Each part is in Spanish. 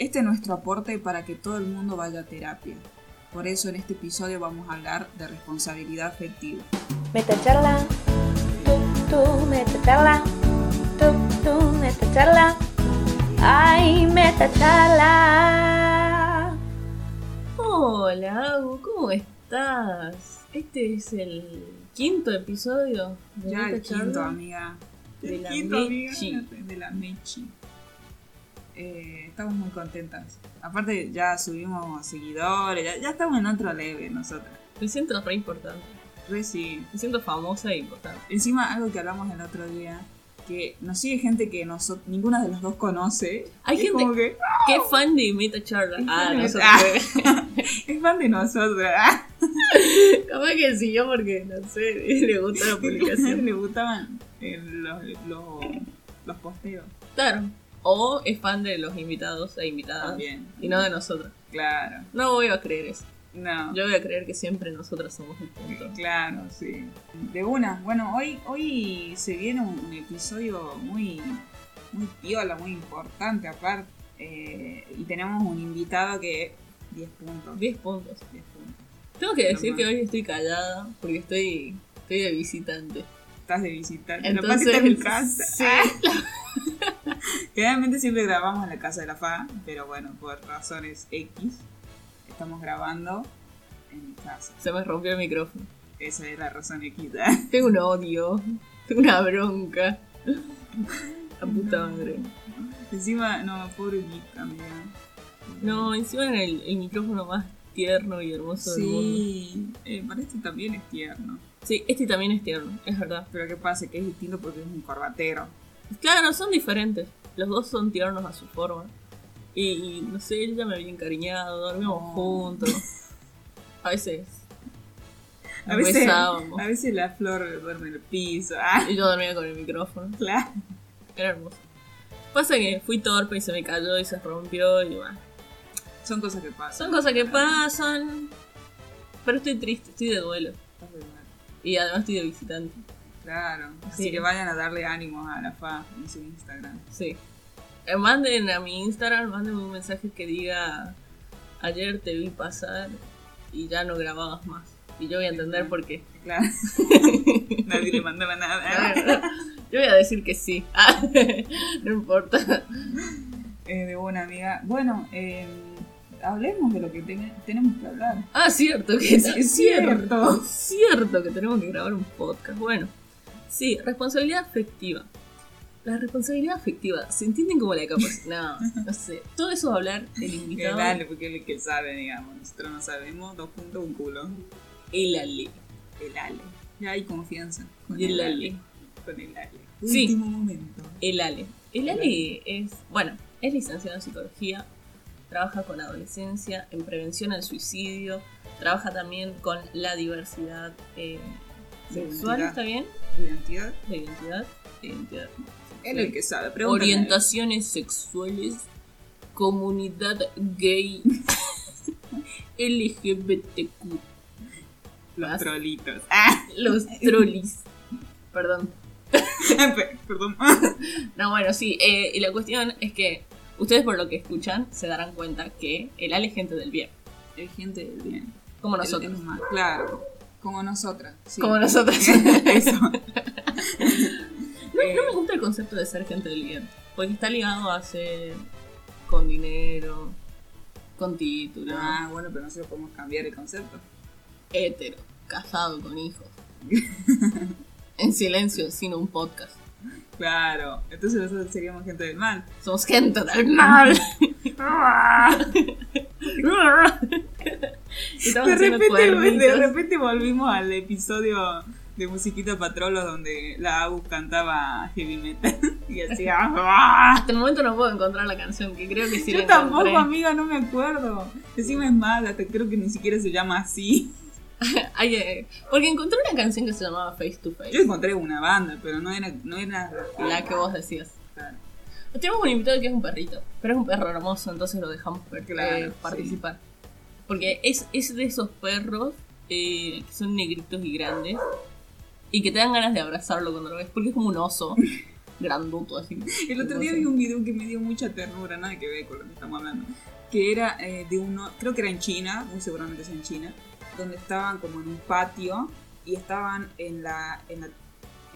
Este es nuestro aporte para que todo el mundo vaya a terapia. Por eso en este episodio vamos a hablar de responsabilidad afectiva. Metacharla, tú, tú, metacharla, tú, tú, metacharla, ay, metacharla. Hola, Agu, ¿cómo estás? Este es el quinto episodio de Ya el quinto, amiga. De El la quinto, amiga. De la Mechi. Eh, estamos muy contentas. Aparte ya subimos seguidores, ya, ya estamos en otro level nosotras. Me siento re importante. Re sí. Me siento famosa e importante. Encima algo que hablamos el otro día, que nos sigue gente que nosotros, ninguna de las dos conoce. Hay Es gente- como que ¿Qué fan de Meta Charla? Es Ah, nosotros. Es fan de nosotros. Capaz que siguió porque, no sé, le gusta la publicación. Le gustaban eh, los, los, los posteos. Claro. O es fan de los invitados e invitadas. También. Y no de nosotros. Claro. No voy a creer eso. No. Yo voy a creer que siempre nosotras somos el punto. Claro, sí. De una. Bueno, hoy, hoy se viene un, un episodio muy, muy piola, muy importante aparte. Eh, y tenemos un invitado que 10 puntos. 10 puntos. 10 puntos. Tengo que decir que hoy estoy callada porque estoy, estoy de visitante. Estás de visitar. Entonces, Entonces, en casa. sí. Generalmente siempre grabamos en la casa de la FA, pero bueno, por razones X, estamos grabando en mi casa. Se me rompió el micrófono. Esa es la razón X. Tengo un odio, tengo una bronca. La puta madre. Encima, no, pobre Gita, amiga. No, encima en el, el micrófono más tierno y hermoso del mundo. Sí, eh, para este también es tierno. Sí, este también es tierno, es verdad. Pero ¿qué pasa? Que es distinto porque es un corbatero. Claro, son diferentes. Los dos son tiernos a su forma. Y, y, no sé, él ya me había encariñado, dormíamos No. juntos. A veces. A veces, besábamos. a veces la flor duerme en el piso. Ah, Y yo dormía con el micrófono. claro. Era hermoso. Pasa que fui torpe y se me cayó y se rompió y bueno. Son cosas que pasan. Son cosas que pasan. Pero estoy triste, estoy de duelo. Estás de mal. Y además estoy de visitante. Claro. Así Sí. que vayan a darle ánimos a la FA en su Instagram. Sí. Eh, Manden a mi Instagram, manden un mensaje que diga ayer te vi pasar y ya no grababas más. Y yo voy a entender por qué. Claro. Nadie le mandaba nada. Yo voy a decir que sí. Ah, no importa. Eh, de buena amiga. Bueno, eh, hablemos de lo que ten- tenemos que hablar. Ah, cierto, que Es- es, cierto. Cierto que tenemos que grabar un podcast. Bueno, sí, responsabilidad afectiva. La responsabilidad afectiva, ¿se entienden como la capacidad? No, no sé. Todo eso va a hablar el Que invitado. dale, porque él es el que sabe, digamos. Nosotros no sabemos. Dos puntos, un culo. El Ale. El Ale. Ya hay confianza. Con Y el Ale. Con el Ale. Sí. Último momento. El Ale. El Ale es, bueno, es licenciado en psicología, trabaja con adolescencia, en prevención al suicidio, trabaja también con la diversidad eh, De sexual. ¿está bien? Identidad. De identidad. de identidad. Él el que sabe. Pregúntale. Orientaciones sexuales, comunidad gay, LGBTQ, Los Más. trolitos. Ah, los trolis. Perdón. perdón. No, bueno, sí. eh, y la cuestión es que ustedes por lo que escuchan se darán cuenta que el Ale es gente del bien. Es gente del bien. Como nosotros. más, claro. Como nosotras. sí. Como nosotros. Eso. No, no me gusta el concepto de ser gente del bien. Porque está ligado a ser con dinero, con título, Ah, bueno, pero nosotros podemos cambiar el concepto. hetero, casado con hijos. en silencio, sin un podcast. Claro. Entonces nosotros seríamos gente del mal. Somos gente del mal. De repente, de repente volvimos al episodio de Musiquita Patrolo donde la Agus cantaba heavy metal y hacía. ¡ah! Hasta el momento no puedo encontrar la canción, que creo que sí Yo la tampoco, encontré. amiga, no me acuerdo. Encima es mala, te creo que ni siquiera se llama así. Ay, eh, porque encontré una canción que se llamaba Face to Face. Yo encontré una banda, pero no era. No era La que vos decías. Claro. Tenemos un invitado que es un perrito, pero es un perro hermoso, entonces lo dejamos Claro, eh, sí. participar. Porque es, es de esos perros eh, que son negritos y grandes y que te dan ganas de abrazarlo cuando lo ves, porque es como un oso. granduto así. El otro día vi un video que me dio mucha ternura, nada que ver con lo que estamos hablando. Que era eh, de uno, creo que era en China, muy seguramente es en China, donde estaban como en un patio y estaban en la, en la,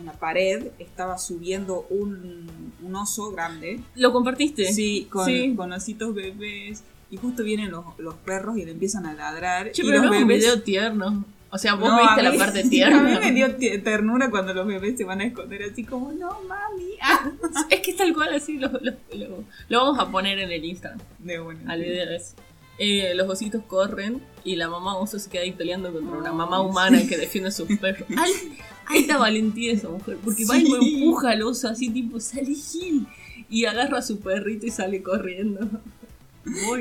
en la pared, estaba subiendo un, un oso grande. ¿Lo compartiste? Sí, con, Sí. con ositos bebés. Y justo vienen los, los perros y le empiezan a ladrar. Che, y pero los no un video tierno. O sea, vos No, viste la parte A mí tierna. me dio ternura cuando los bebés se van a esconder así como, no, mami. Ah. Es que es tal cual así, lo, lo, lo- lo vamos a poner en el Instagram, De una. al video. Eh, los ositos corren y la mamá oso se queda ahí peleando contra una mamá humana que defiende a sus perros. Ay, alta valentía esa mujer, porque va y lo empuja al oso así tipo, sale Gil. Y agarra a su perrito y sale corriendo.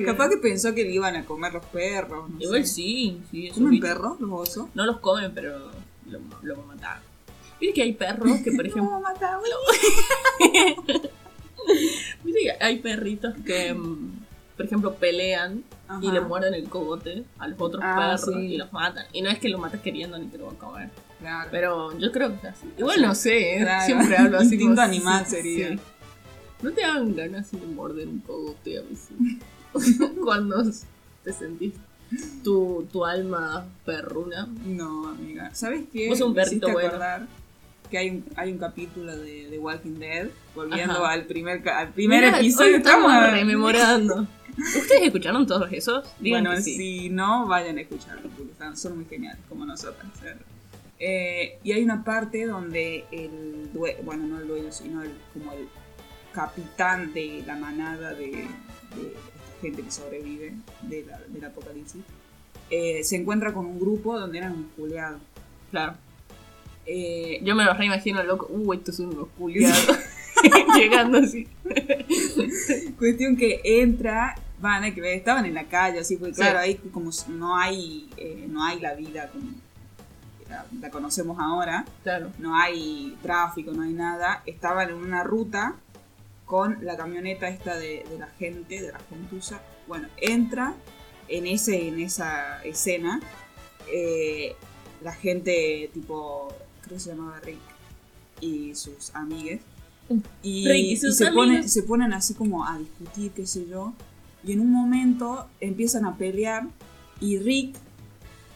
Capaz que pensó que le iban a comer los perros. No Igual sé. sí, sí, ¿Comen perros los osos? No los comen, pero lo, lo van a matar. Viste que hay perros que, por ejemplo, No, viste que hay perritos que, mm, por ejemplo, pelean y le muerden el cogote a los otros Ah, perros sí. y los matan. Y no es que lo mates queriendo ni te lo van a comer. Claro. Pero yo creo que es así. Igual no sé, ¿eh? Claro. siempre hablo así Instinto animal sería. sí. No te dan ganas de morder un cogote a veces. Cuando te sentís tu, tu alma perruna. No, amiga. ¿Sabes qué? Vos un perrito bueno. acordar que hay un, hay un capítulo de, de Walking Dead, volviendo Ajá. al primer, al primer Mirá, episodio. estamos estamos rememorando. ¿Ustedes escucharon todos esos? Digan Bueno, sí. si no, vayan a escucharlo, porque están, son muy geniales, como nosotras. Eh, y hay una parte donde el dueño, bueno, no el dueño, sino el, como el capitán de la manada de, gente que sobrevive de la- del apocalipsis, eh, se encuentra con un grupo donde eran un juleado. Claro. Eh, Yo me lo reimagino loco. Uh, estos son unos culiados. Llegando así. Cuestión que entra, van a que ver, estaban en la calle, así, porque claro, Sí. ahí como no hay, eh, no hay la vida como la, la conocemos ahora, Claro. no hay tráfico, no hay nada, estaban en una ruta con la camioneta esta de, de la gente, de la gentuza, bueno, entra en, ese, en esa escena eh, la gente tipo, creo que se llamaba Rick y sus amigues. Y, Rick y sus se, ponen, se ponen así como a discutir, qué sé yo. Y en un momento empiezan a pelear y Rick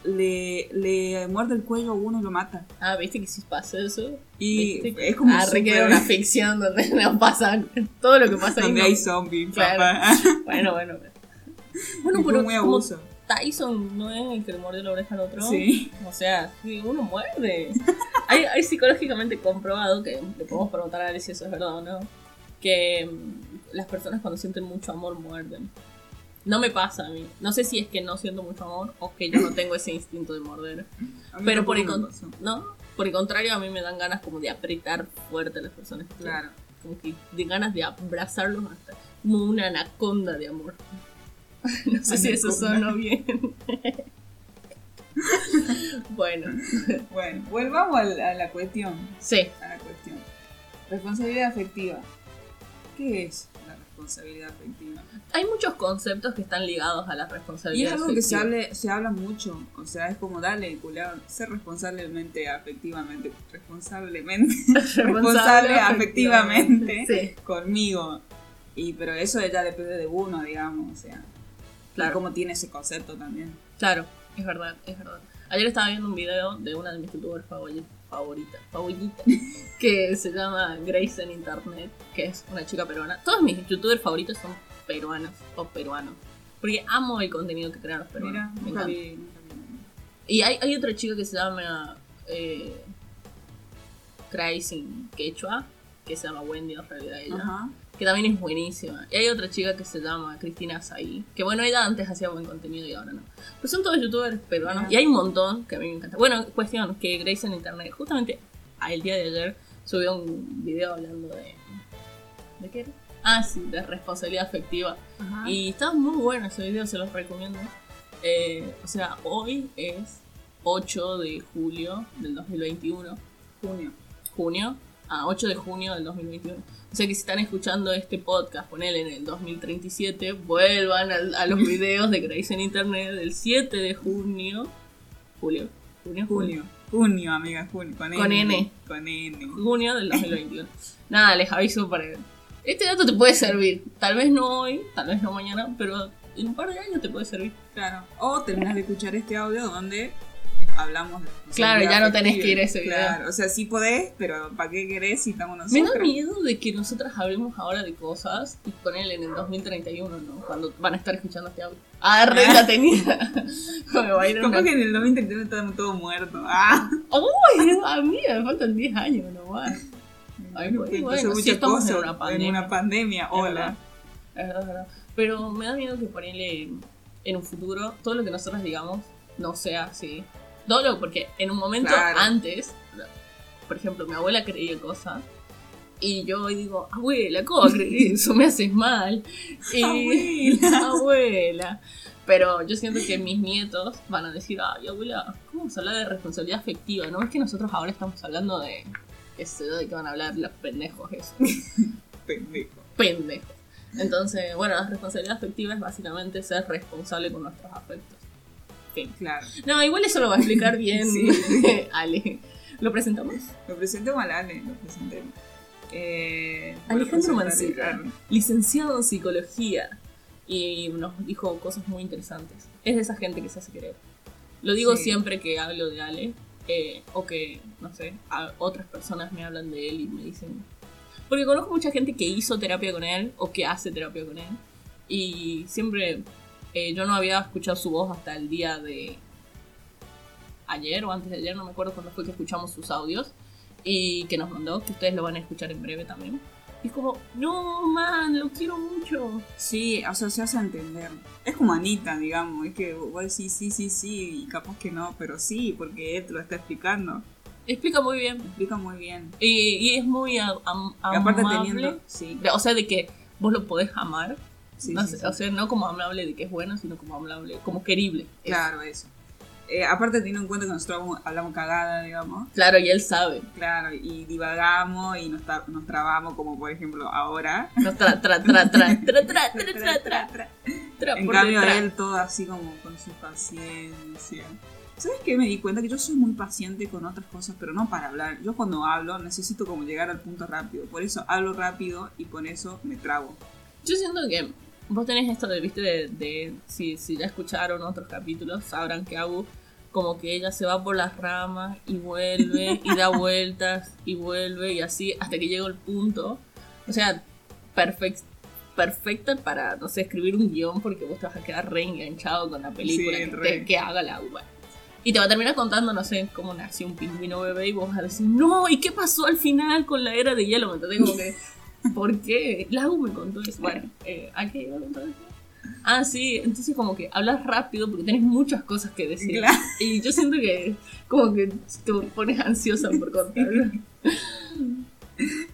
le, le muerde el cuello a uno y lo mata. Ah, ¿viste que si pasa eso? Y ¿Viste? es como Ah, que súper- una ficción donde no pasa todo lo que pasa ahí. donde no- hay zombies, Claro. papá. Bueno, bueno. Bueno, pero muy abuso. Tyson no es el que le mordió la oreja al otro. Sí. O sea, si uno muerde. hay, hay psicológicamente comprobado, que le podemos preguntar a ver si eso es verdad o no, que mm, las personas cuando sienten mucho amor muerden. No me pasa a mí. No sé si es que no siento mucho amor o que yo no tengo ese instinto de morder. Pero por el, con-. ¿no? por el contrario, a mí me dan ganas como de apretar fuerte a las personas. Claro. Como que de ganas de abrazarlos hasta como una anaconda de amor. No sé si eso sonó bien. bueno, Bueno, a la, a la cuestión. sí. A la cuestión. Responsabilidad afectiva. ¿Qué es la responsabilidad afectiva? Hay muchos conceptos que están ligados a la Y responsabilidad. es algo que se, hable, se habla mucho. O sea, es como dale, culiao, ser responsablemente afectivamente. Responsablemente. responsable afectivamente. Sí, conmigo. Y pero eso ya depende de uno, digamos, o sea. Claro. Y cómo tiene ese concepto también. claro, es verdad, es verdad. Ayer estaba viendo un video de una de mis youtubers favori- favoritas, favoritas, que se llama Grace en Internet, que es una chica peruana. Todos mis youtubers favoritos son peruanos o peruanos. Porque amo el contenido que crean los peruanos. Mira, me encanta. vi, nunca vi. Y hay, hay otra chica que se llama eh, Crazy Quechua, que se llama Wendy en realidad ella, Ajá. que también es buenísima. Y hay otra chica que se llama Cristina Saí, que bueno, ella antes hacía buen contenido y ahora no. Pero son todos youtubers peruanos y hay un montón que a mí me encanta. Bueno, cuestión, que Grace en Internet, justamente el día de ayer subió un video hablando de... ¿De qué era? Ah, sí, de responsabilidad afectiva. Ajá. Y está muy bueno ese video, se los recomiendo. Eh, o sea, hoy es 8 de julio del 2021. Junio. Junio. Ah, 8 de junio del 2021. O sea que si están escuchando este podcast, ponele en el 2037, vuelvan a, los videos de Grace en Internet del 7 de junio. Julio. Junio. Junio. Junio, amiga, junio. Con, Con N. Con N. Junio del 2021. Nada, les aviso para... Este dato te puede servir. Tal vez no hoy, tal vez no mañana, pero en un par de años te puede servir. Claro. O terminas de escuchar este audio donde hablamos de Claro, ya no tenés que ir a ese video. Claro, o sea, sí podés, pero ¿para qué querés si estamos Me nosotros? da miedo de que nosotras hablemos ahora de cosas y ponerle en el 2031, ¿no? Cuando van a estar escuchando este audio. Ah, re la tenía. Me va a ir Como una... que en el 2031 estamos todos muertos. Ah. Uy, a mí me faltan 10 años nomás. Ay, Bueno, bueno, que bueno, hizo sí muchas en una pandemia. En una pandemia, hola. es verdad, es verdad. Pero me da miedo que ponerle en un futuro todo lo que nosotros digamos no sea así. Todo lo, porque en un momento Claro. antes, por ejemplo, mi abuela creía cosas y yo digo, abuela, ¿cómo creer eso? Me haces mal. Y, Abuela. abuela. Pero yo siento que mis nietos van a decir, ay, abuela, ¿cómo vamos a hablar de responsabilidad afectiva? ¿No es que nosotros ahora estamos hablando de, qué sé yo, de qué van a hablar los pendejos eso? Pendejo. pendejos. Entonces, bueno, la responsabilidad afectiva es básicamente ser responsable con nuestros afectos. Fin. Claro. No, igual eso lo va a explicar bien Sí. Ale. ¿Lo presentamos? Lo presentemos al Ale, lo presentemos. Eh, Alejandro Mancilla, licenciado en psicología, y nos dijo cosas muy interesantes. Es de esa gente que se hace querer. Lo digo Sí. siempre que hablo de Ale, eh, o que, no sé, a- otras personas me hablan de él y me dicen... Porque conozco mucha gente que hizo terapia con él, o que hace terapia con él, y siempre eh, yo no había escuchado su voz hasta el día de ayer o antes de ayer, no me acuerdo cuándo fue que escuchamos sus audios, y que nos mandó, que ustedes lo van a escuchar en breve también. Y es como, no, man, lo quiero mucho. Sí, o sea, se hace entender. Es como Anita, digamos. Es que vos decís sí, sí, sí, y capaz que no, pero sí, porque él te lo está explicando. Explica muy bien. Explica muy bien. Y, y es muy am- am- Y aparte amable. teniendo. Sí, O sea, de que vos lo podés amar. sí, No sí, sé, sí. O sea, no como amable de que es bueno, sino como amable, como querible. Claro, eso. Eh, aparte teniendo en cuenta que nosotros hablamos- hablamos cagada, digamos. Claro, y él sabe. Claro, y divagamos y nos, nos trabamos, como por ejemplo ahora. No tra, tra, tra, tra, tra, tra, tra, tra, tra, En cambio, él todo así como con su paciencia. ¿Sabes qué? Me di cuenta que yo soy muy paciente con otras cosas, pero no para hablar. Yo cuando hablo necesito como llegar al punto rápido. Por eso hablo rápido y por eso me trabo. Yo siento que vos tenés esto de, viste, de, de- si, si ya escucharon otros capítulos, sabrán que Abu como que ella se va por las ramas y vuelve y da vueltas y vuelve y así hasta que llega el punto. O sea, perfect, perfecta para, no sé, escribir un guion porque vos te vas a quedar re enganchado con la película Sí, que, te- que haga la Abu. Y te va a terminar contando, no sé, cómo nació un pingüino bebé y vos vas a decir, no, ¿y qué pasó al final con la era de hielo? ¿Me entendés? Como que, ¿por qué? Lau me contó eso. Bueno, eh, ¿a qué iba a contar eso? Ah, sí, entonces como que hablas rápido porque tenés muchas cosas que decir. Claro. Y yo siento que como que te pones ansiosa por contar.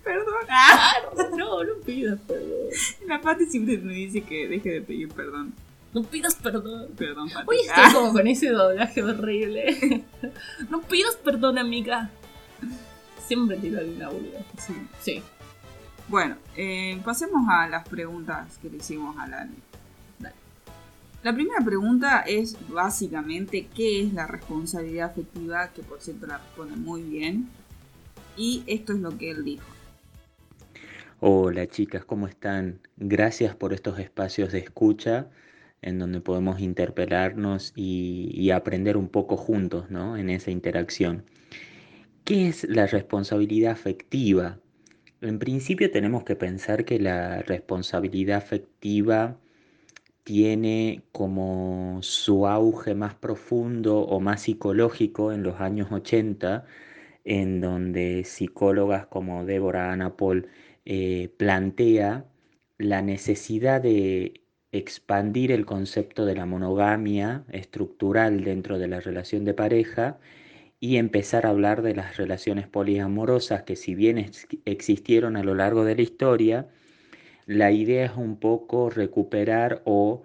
Perdón. Ah, no, no pidas perdón. La Pati siempre me dice que deje de pedir perdón. No pidas perdón. Perdón, Pati. Hoy estoy como con ese doblaje horrible. No pidas perdón, amiga. Siempre tiro alguna boluda. Sí. Sí. Bueno, eh, pasemos a las preguntas que le hicimos a Lali. Dale. La primera pregunta es básicamente qué es la responsabilidad afectiva, que por cierto la responde muy bien. Y esto es lo que él dijo. Hola chicas, ¿cómo están? Gracias por estos espacios de escucha en donde podemos interpelarnos y, y aprender un poco juntos, ¿no? En esa interacción. ¿Qué es la responsabilidad afectiva? En principio tenemos que pensar que la responsabilidad afectiva tiene como su auge más profundo o más psicológico en los años 80, en donde psicólogas como Débora Anna Paul eh, plantea la necesidad de expandir el concepto de la monogamia estructural dentro de la relación de pareja y empezar a hablar de las relaciones poliamorosas que si bien ex- existieron a lo largo de la historia, la idea es un poco recuperar o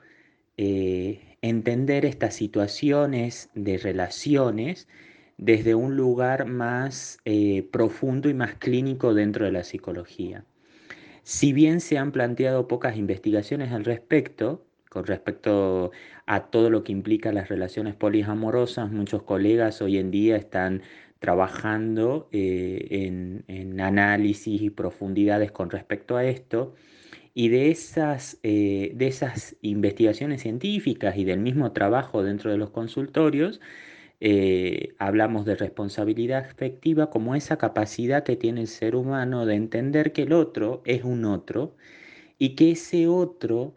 eh, entender estas situaciones de relaciones desde un lugar más eh, profundo y más clínico dentro de la psicología. Si bien se han planteado pocas investigaciones al respecto, Con respecto a todo lo que implica las relaciones poliamorosas, muchos colegas hoy en día están trabajando eh, en, análisis y profundidades con respecto a esto. Y de esas, eh, de esas investigaciones científicas y del mismo trabajo dentro de los consultorios, eh, hablamos de responsabilidad afectiva como esa capacidad que tiene el ser humano de entender que el otro es un otro y que ese otro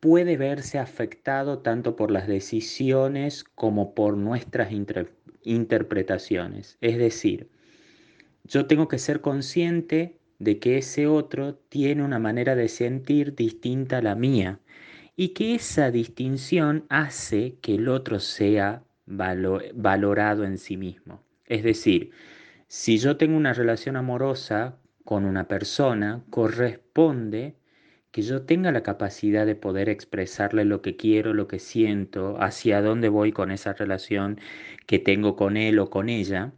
puede verse afectado tanto por las decisiones como por nuestras interpretaciones. Es decir, yo tengo que ser consciente de que ese otro tiene una manera de sentir distinta a la mía y que esa distinción hace que el otro sea valorado en sí mismo. Es decir, si yo tengo una relación amorosa con una persona, corresponde que yo tenga la capacidad de poder expresarle lo que quiero, lo que siento, hacia dónde voy con esa relación que tengo con él o con ella,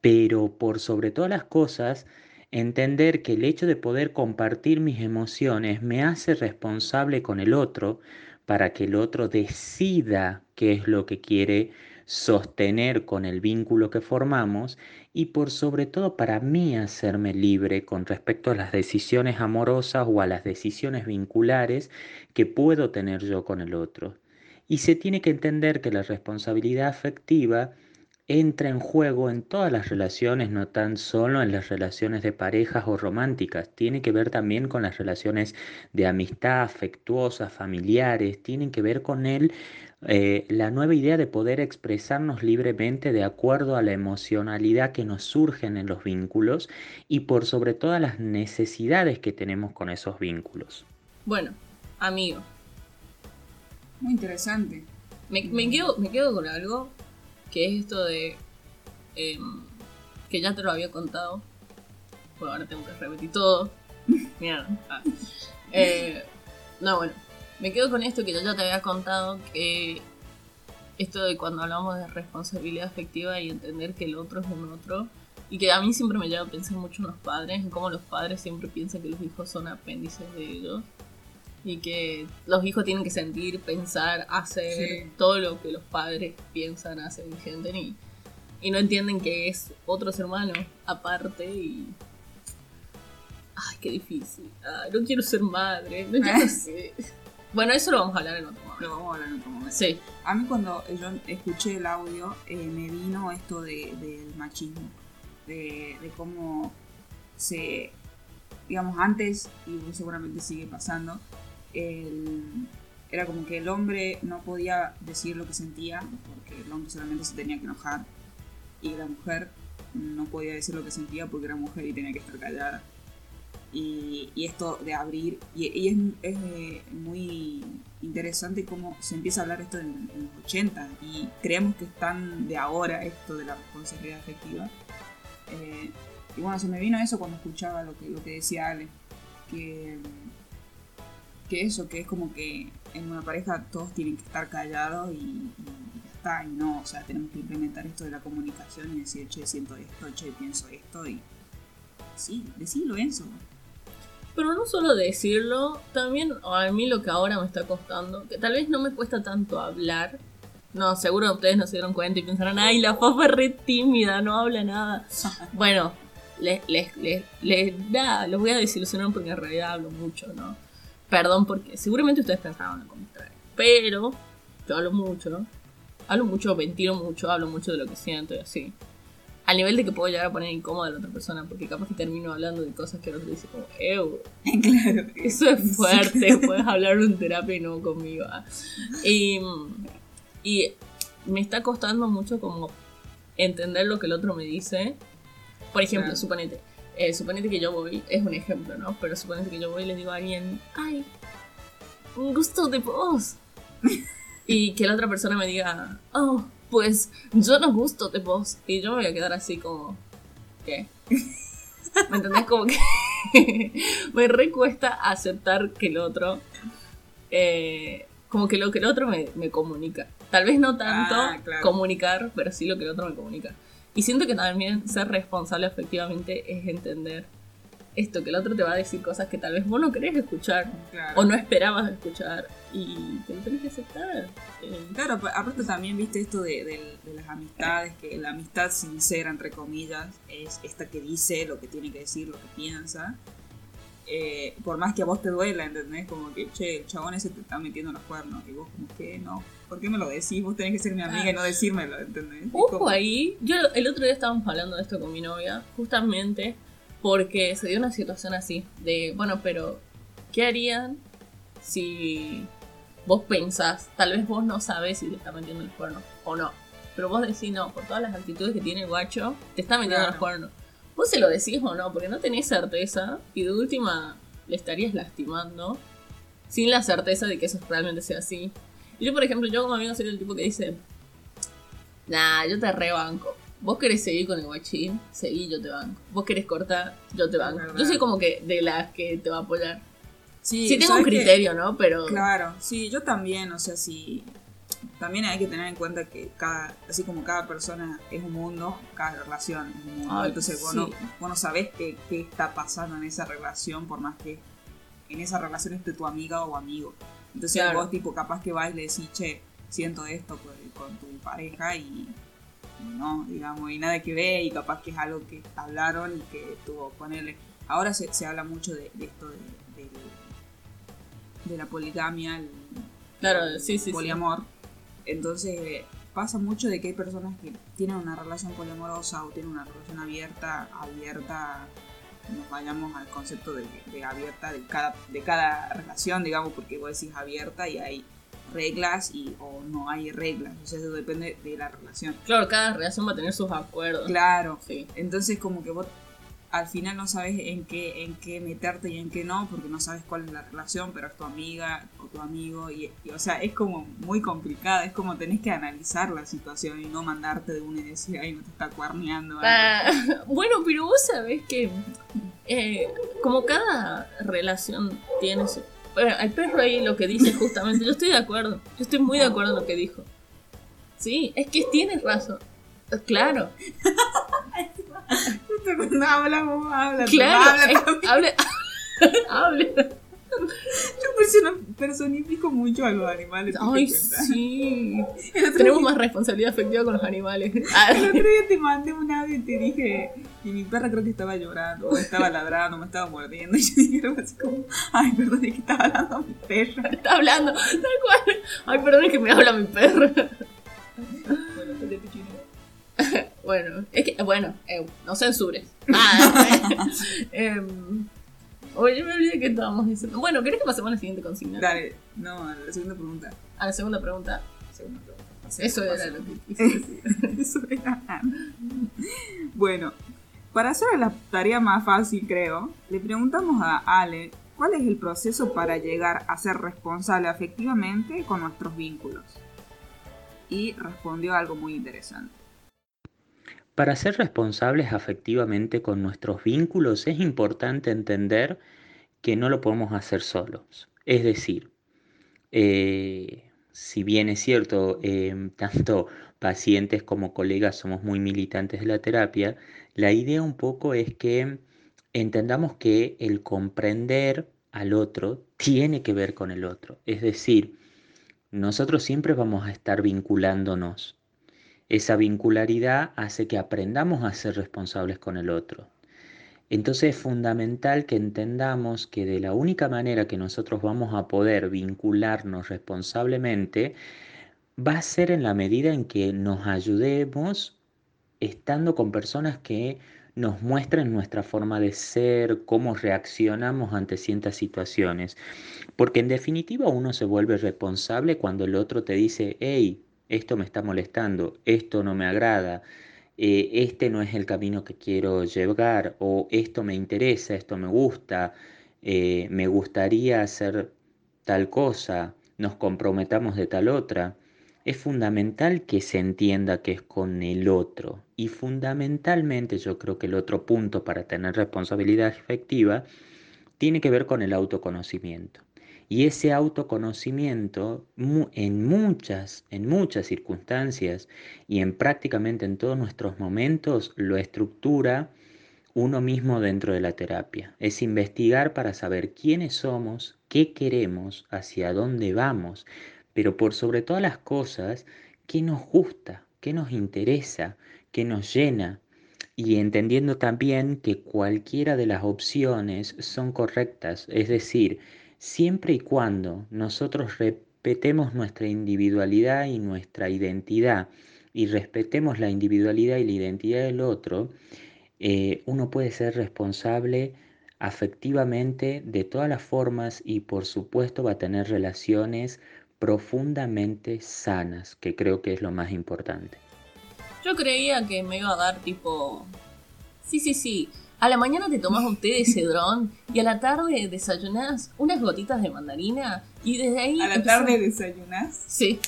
pero por sobre todas las cosas, entender que el hecho de poder compartir mis emociones me hace responsable con el otro para que el otro decida qué es lo que quiere sostener con el vínculo que formamos y por sobre todo para mí hacerme libre con respecto a las decisiones amorosas o a las decisiones vinculares que puedo tener yo con el otro. Y se tiene que entender que la responsabilidad afectiva entra en juego en todas las relaciones, no tan solo en las relaciones de parejas o románticas, tiene que ver también con las relaciones de amistad, afectuosas, familiares, tienen que ver con él eh, la nueva idea de poder expresarnos libremente de acuerdo a la emocionalidad que nos surgen en los vínculos y por sobre todas las necesidades que tenemos con esos vínculos. Bueno, amigo. Muy interesante. Me, me, quedo, me quedo con algo que es esto de em, que ya te lo había contado. Bueno, ahora tengo que repetir todo. Mira. Ah. Eh, no, bueno. Me quedo con esto que yo ya te había contado, que esto de cuando hablamos de responsabilidad afectiva y entender que el otro es un otro, y que a mí siempre me lleva a pensar mucho en los padres, en cómo los padres siempre piensan que los hijos son apéndices de ellos, y que los hijos tienen que sentir, pensar, hacer todo lo que los padres piensan, hacen y sienten y, y no entienden que es otro ser humano aparte y... Ay, qué difícil. no quiero ser madre, no quiero ser... Bueno, eso lo vamos a hablar en otro momento. Lo vamos a hablar en otro momento. Sí. A mí cuando yo escuché el audio eh, me vino esto de, del machismo, de, de cómo se, digamos, antes, y seguramente sigue pasando, era como que el hombre no podía decir lo que sentía, porque el hombre solamente se tenía que enojar, y la mujer no podía decir lo que sentía porque era mujer y tenía que estar callada. Y, esto de abrir, y, es, eh, muy interesante cómo se empieza a hablar esto en, los 80 y creemos que están de ahora esto de la responsabilidad afectiva. Eh, y bueno, se me vino eso cuando escuchaba lo que, lo que decía Ale, que que eso, que es como que en una pareja todos tienen que estar callados y, ya está, y no, o sea, tenemos que implementar esto de la comunicación y decir, che, siento esto, che, pienso esto, y sí, decirlo eso. Pero no solo decirlo, también a mí lo que ahora me está costando, que tal vez no me cuesta tanto hablar, no, seguro ustedes no se dieron cuenta y pensarán, ay, la papa es re tímida, no habla nada. bueno, les, les, les, les da, los voy a desilusionar porque en realidad hablo mucho, ¿no? Perdón, porque seguramente ustedes pensaban lo contrario. Pero yo hablo mucho, ¿no? Hablo mucho, ventilo mucho, hablo mucho de lo que siento y así. Al nivel de que puedo llegar a poner incómoda a la otra persona, porque capaz que termino hablando de cosas que el otro dice como, ¡Ew! Claro. Eso es fuerte, puedes hablar en terapia y no conmigo. ¿ah? Y, y me está costando mucho como entender lo que el otro me dice. Por ejemplo, suponete, eh, suponete que yo voy, es un ejemplo, ¿no? Pero suponete que yo voy y le digo a alguien, ay, un gusto de voz. y que la otra persona me diga, oh, pues yo no gusto de voz. Y yo me voy a quedar así como, ¿qué? ¿Me entendés? Como que me recuesta aceptar que el otro, eh, como que lo que el otro me, me comunica. Tal vez no tanto Ah, claro. comunicar, pero sí lo que el otro me comunica. Y siento que también ser responsable efectivamente es entender esto, que el otro te va a decir cosas que tal vez vos no querés escuchar Claro. o no esperabas escuchar y te lo tenés que aceptar. Eh, Claro, pa- aparte también viste esto de, de- de las amistades, que la amistad sincera, entre comillas, es esta que dice lo que tiene que decir, lo que piensa. Eh, por más que a vos te duela, ¿entendés? Como que, che, el chabón ese te está metiendo los cuernos, y vos como que no, ¿por qué me lo decís? Vos tenés que ser mi amiga y no decírmelo, ¿entendés? Ojo ahí, yo el otro día estábamos hablando de esto con mi novia, justamente porque se dio una situación así, de, bueno, pero, ¿qué harían si vos pensás, tal vez vos no sabés si te está metiendo el cuerno o no, pero vos decís no, por todas las actitudes que tiene el guacho, te está metiendo Claro. los cuernos. Vos se lo decís o no, porque no tenés certeza y de última le estarías lastimando sin la certeza de que eso realmente sea así. Y yo, por ejemplo, yo como amigo soy el tipo que dice, Nah, yo te rebanco. Vos querés seguir con el guachín, seguí, yo te banco. Vos querés cortar, yo te banco. Yo soy como que de las que te va a apoyar. Sí, Sí, tengo un criterio, ¿no? Pero Claro, sí, yo también, o sea, sí. También hay que tener en cuenta que cada, así como cada persona es un mundo, cada relación es un mundo. Ay, Entonces vos, sí. no, vos no sabés qué, qué está pasando en esa relación, por más que en esa relación esté tu amiga o amigo. Entonces Claro. vos tipo capaz que vas y le decís, che, siento esto con, con tu pareja y no, digamos, y nada que ver, y capaz que es algo que hablaron y que tuvo él. Ahora se, se habla mucho de, de esto de, de la poligamia, el, Claro, el sí, sí, sí. poliamor. Entonces pasa mucho de que hay personas que tienen una relación poliamorosa o tienen una relación abierta, abierta, nos vayamos al concepto de, de abierta de cada, de cada relación, digamos, porque vos decís abierta y hay reglas y o no hay reglas, o sea, eso depende de la relación. claro, cada relación va a tener sus acuerdos. Claro, Sí. entonces como que vos al final no sabes en qué, en qué meterte y en qué no, porque no sabes cuál es la relación, pero es tu amiga o tu amigo, y, y, o sea, es como muy complicada, es como tenés que analizar la situación y no mandarte de una y decir, ay, no te está cuerneando. algo". Ah, bueno, pero vos sabés que eh, como cada relación tiene su... Bueno, el perro ahí lo que dice justamente, yo estoy de acuerdo, yo estoy muy de acuerdo en lo que dijo. Sí, es que tienes razón. Claro, cuando hablamos, habla, claro. habla hable. Yo personifico mucho a los animales. ¿te Ay, sí. Tenemos día- más responsabilidad afectiva con los animales. El otro día te mandé un audio y te dije, y mi perra creo que estaba llorando, o estaba ladrando, me estaba mordiendo, y yo dije así como, ay, perdón, es que estaba hablando mi perra. Está hablando, tal cual. Ay, perdón, es que me habla mi perro. Bueno, de. Bueno, es que, bueno, eh, no censures. Ah, em, oye, me olvidé que estábamos diciendo. Bueno, ¿querés que pasemos a la siguiente consigna? Dale, no, a la segunda pregunta. A la segunda pregunta. Segunda pregunta. Eso era lo que quise decir. Eso era. Bueno, para hacer la tarea más fácil, creo, le preguntamos a Ale cuál es el proceso para llegar a ser responsable afectivamente con nuestros vínculos. Y respondió algo muy interesante. Para ser responsables afectivamente con nuestros vínculos es importante entender que no lo podemos hacer solos. Es decir, eh, si bien es cierto, eh, tanto pacientes como colegas somos muy militantes de la terapia, la idea un poco es que entendamos que el comprender al otro tiene que ver con el otro. Es decir, nosotros siempre vamos a estar vinculándonos. Esa vincularidad hace que aprendamos a ser responsables con el otro. Entonces es fundamental que entendamos que de la única manera que nosotros vamos a poder vincularnos responsablemente va a ser en la medida en que nos ayudemos estando con personas que nos muestren nuestra forma de ser, cómo reaccionamos ante ciertas situaciones. Porque en definitiva uno se vuelve responsable cuando el otro te dice, hey, esto me está molestando, esto no me agrada, eh, este no es el camino que quiero llevar, o esto me interesa, esto me gusta, eh, me gustaría hacer tal cosa, nos comprometamos de tal otra. Es fundamental que se entienda que es con el otro y fundamentalmente yo creo que el otro punto para tener responsabilidad efectiva tiene que ver con el autoconocimiento. Y ese autoconocimiento en muchas, en muchas circunstancias y en prácticamente en todos nuestros momentos lo estructura uno mismo dentro de la terapia. Es investigar para saber quiénes somos, qué queremos, hacia dónde vamos, pero por sobre todas las cosas, qué nos gusta, qué nos interesa, qué nos llena. Y entendiendo también que cualquiera de las opciones son correctas, es decir, siempre y cuando nosotros respetemos nuestra individualidad y nuestra identidad y respetemos la individualidad y la identidad del otro, eh, uno puede ser responsable afectivamente de todas las formas y por supuesto va a tener relaciones profundamente sanas, que creo que es lo más importante. Yo creía que me iba a dar tipo... Sí, sí, sí. A la mañana te tomas un té de cedrón y a la tarde desayunas unas gotitas de mandarina y desde ahí... ¿A la tarde desayunas? Sí,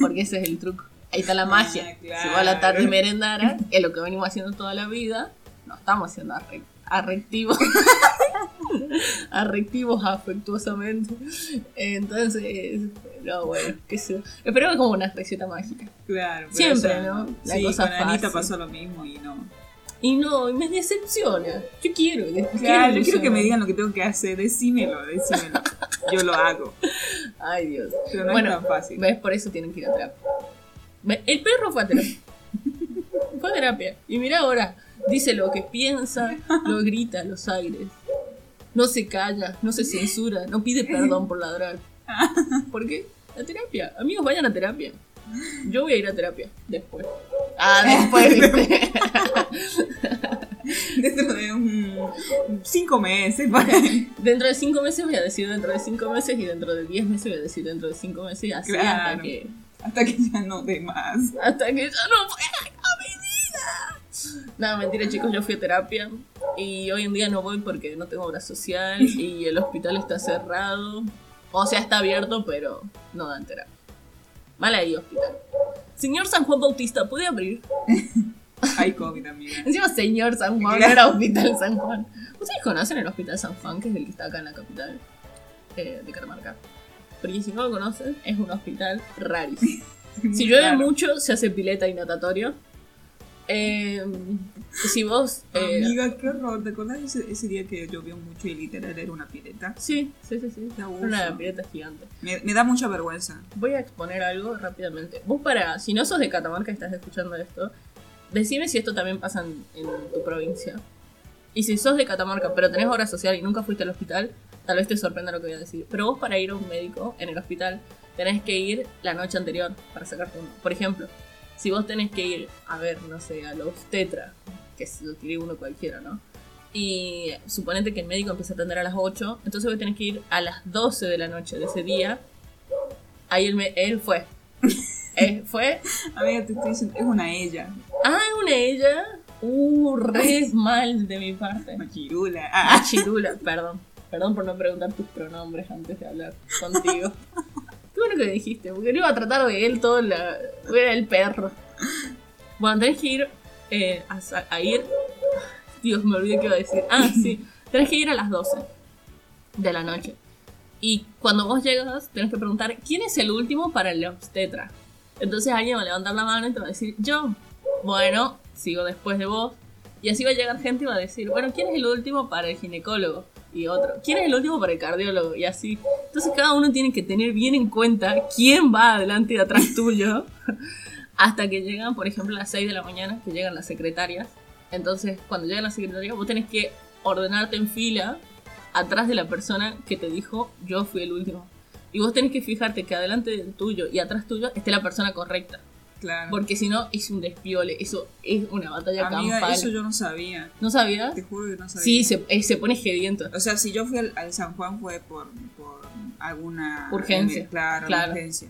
porque ese es el truco. Ahí está la Ah, magia. claro. Si vos a la tarde merendara, que es lo que venimos haciendo toda la vida, no estamos siendo arre- arrectivos. arrectivos afectuosamente. Entonces, no, bueno, qué sé. Espero que como una receta mágica. Claro. pero Siempre, ¿no? La sí, cosa con Anita fácil. pasó lo mismo y no. Y no, y me decepciona. Yo quiero, quiero Claro, yo quiero que me digan lo que tengo que hacer. Decímelo, decímelo. Yo lo hago. Ay, Dios. Pero no bueno, es tan fácil. ¿Ves? Por eso tienen que ir a terapia. El perro fue a terapia. fue a terapia. Y mira ahora, dice lo que piensa, lo grita a los aires. No se calla, no se censura, no pide perdón por ladrar. ¿Por qué? La terapia. Amigos, vayan a terapia. Yo voy a ir a terapia después. Ah, después, ¿viste? Dentro de un, cinco meses. dentro de cinco meses voy a decir dentro de cinco meses y dentro de diez meses voy a decir dentro de cinco meses y así hasta que Hasta que ya no dé más. hasta que ya no pueda mi vida. No, mentira chicos, yo fui a terapia y hoy en día no voy porque no tengo obra social y el hospital está cerrado. O sea, está abierto, pero no dan terapia. Mal ahí, hospital. Señor San Juan Bautista, ¿puede abrir? Hay COVID, amiga. Encima, señor San Juan, no era Hospital San Juan. ¿Ustedes conocen el Hospital San Juan, que es el que está acá en la capital eh, de Catamarca? Porque si no lo conocen, es un hospital rarísimo. Si llueve Claro. mucho, se hace pileta y natatorio. Eh, si vos. eh, Amiga, qué horror. ¿Te acordás ese, ese día que llovió mucho y literal era una pileta? sí, sí, sí, sí. Una pileta gigante. Me, me da mucha vergüenza. Voy a exponer algo rápidamente. Vos, para. Si no sos de Catamarca y estás escuchando esto, decime si esto también pasa en, en tu provincia. Y si sos de Catamarca, pero tenés obra social y nunca fuiste al hospital, tal vez te sorprenda lo que voy a decir. Pero vos, para ir a un médico en el hospital, tenés que ir la noche anterior para sacarte uno. Por ejemplo, si vos tenés que ir a ver, no sé, a los tetra, que lo tiré uno cualquiera, ¿no? Y suponete que el médico empieza a atender a las 8, entonces vos tenés que ir a las 12 de la noche de ese día. Ahí él, me- él fue. Él fue. Amiga, te estoy diciendo, es una ella. Ah, es una ella. Uh, re mal de mi parte. Machirula. Ah, Ah, chirula, perdón. Perdón por no preguntar tus pronombres antes de hablar contigo. Qué bueno que dijiste, porque no iba a tratar de él todo la. Era el perro. Bueno, tenés que ir eh, a ir. Dios, me olvidé qué iba a decir. Ah, sí. Tenés que ir a las 12 de la noche. Y cuando vos llegas, tenés que preguntar quién es el último para el obstetra. Entonces alguien va a levantar la mano y te va a decir, yo. Bueno, sigo después de vos. Y así va a llegar gente y va a decir, bueno, ¿quién es el último para el ginecólogo? Y otro, ¿quién es el último para el cardiólogo? Y así. Entonces cada uno tiene que tener bien en cuenta quién va adelante y atrás tuyo. Hasta que llegan, por ejemplo, a las 6 de la mañana, que llegan las secretarias. Entonces, cuando llegan las secretarias, vos tenés que ordenarte en fila atrás de la persona que te dijo, yo fui el último. Y vos tenés que fijarte que adelante del tuyo y atrás tuyo esté la persona correcta. Claro. Porque si no, es un despiole. Eso es una batalla Amiga, campal. eso yo no sabía. ¿No sabías? Te juro que no sabía. Sí, se, eh, se pone gediento. O sea, si yo fui al, al San Juan fue por, por alguna... Urgencia. Claro, Claro. urgencia.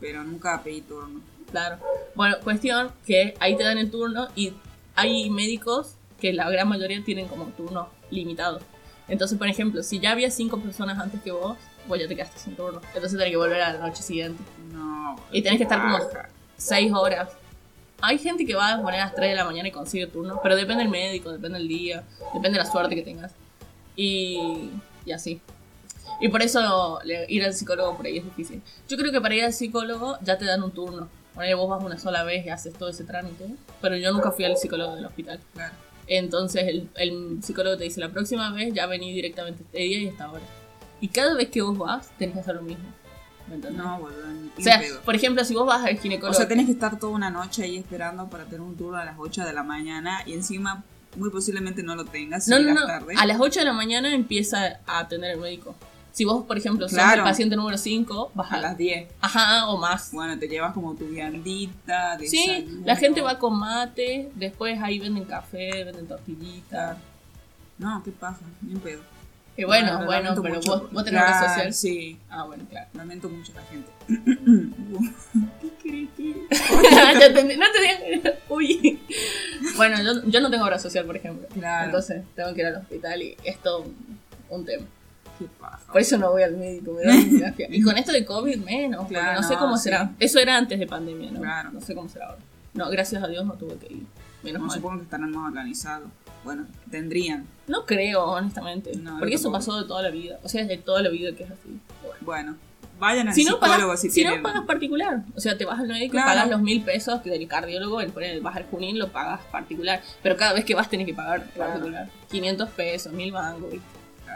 Pero nunca pedí turno. Claro. Bueno, cuestión que ahí te dan el turno y hay médicos que la gran mayoría tienen como turnos limitados. Entonces, por ejemplo, si ya había cinco personas antes que vos, vos ya te quedaste sin turno. Entonces tenés que volver a la noche siguiente. No. Y tenés que estar como baja. seis horas. Hay gente que va a poner a las 3 de la mañana y consigue turno, pero depende del médico, depende del día, depende de la suerte que tengas. Y, y así. Y por eso ir al psicólogo por ahí es difícil. Yo creo que para ir al psicólogo ya te dan un turno. Ponele, vos vas una sola vez y haces todo ese trámite. Pero yo nunca fui al psicólogo del hospital. Claro. Entonces el, el psicólogo te dice, la próxima vez ya vení directamente este día y esta hora. Y cada vez que vos vas, tenés que hacer lo mismo. ¿Me entendés? No, boludo. o sea, pedo. por ejemplo, si vos vas al ginecólogo... O sea, tenés que estar toda una noche ahí esperando para tener un turno a las 8 de la mañana y encima muy posiblemente no lo tengas. No, no, no. tarde. A las 8 de la mañana empieza a atender el médico. Si vos, por ejemplo, sos Claro. el paciente número 5, vas A a... las 10. Ajá, o más. Bueno, te llevas como tu viandita. Sí, la gente va con mate, después ahí venden café, venden tortillitas. No, ¿qué pasa? Ni un pedo. Y bueno, lo bueno, lamento pero mucho. vos, vos tenés Claro, social. Sí, Ah, bueno, claro. lamento mucho a la gente. ¿Qué entendí, no te Uy. Bueno, yo, yo no tengo obra social, por ejemplo. Claro. Entonces tengo que ir al hospital y es todo un, un tema. ¿Qué pasa? Por eso no voy al médico, me da fia- Y con esto de COVID menos, Claro, no sé cómo sí. será. Eso era antes de pandemia, ¿no? Claro. No sé cómo será ahora. No, gracias a Dios no tuve que ir. Menos No, mal. supongo que estarán más organizados. Bueno, tendrían. No creo, honestamente. No, porque eso pasó de toda la vida. O sea, de toda la vida que es así. Bueno. Bueno, vayan al Si no, psicólogo pagas, si, si no pagas particular. O sea, te vas al médico Claro. y pagas los mil pesos del cardiólogo, el, ponele, vas al Junín, lo pagas particular. Pero cada vez que vas tenés que pagar Claro. particular. 500 pesos, mil mangos.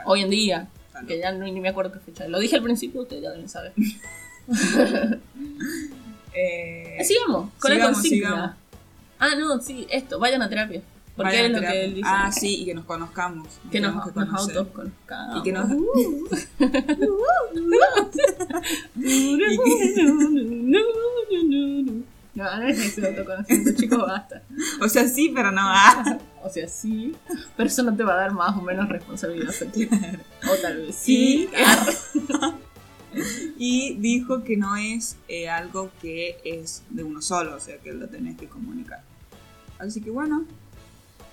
Hoy en día, que ya no, ni me acuerdo qué fecha. Lo dije al principio, ustedes ya deben saber. Eh, Sigamos, con la sigamos, consigna. sigamos. Ah, no, sí, esto, vayan a terapia. Porque es lo que él dice. Ah, sí, y que nos conozcamos. Que nos, que nos autoconozcamos. Y que nos- No, no es ese autoconocimiento, chicos, basta. O sea, sí, pero no. ah. O sea, sí, pero eso no te va a dar más o menos responsabilidad afectiva. O tal vez sí. Y dijo que no es eh, algo que es de uno solo, o sea, que lo tenés que comunicar. Así que bueno,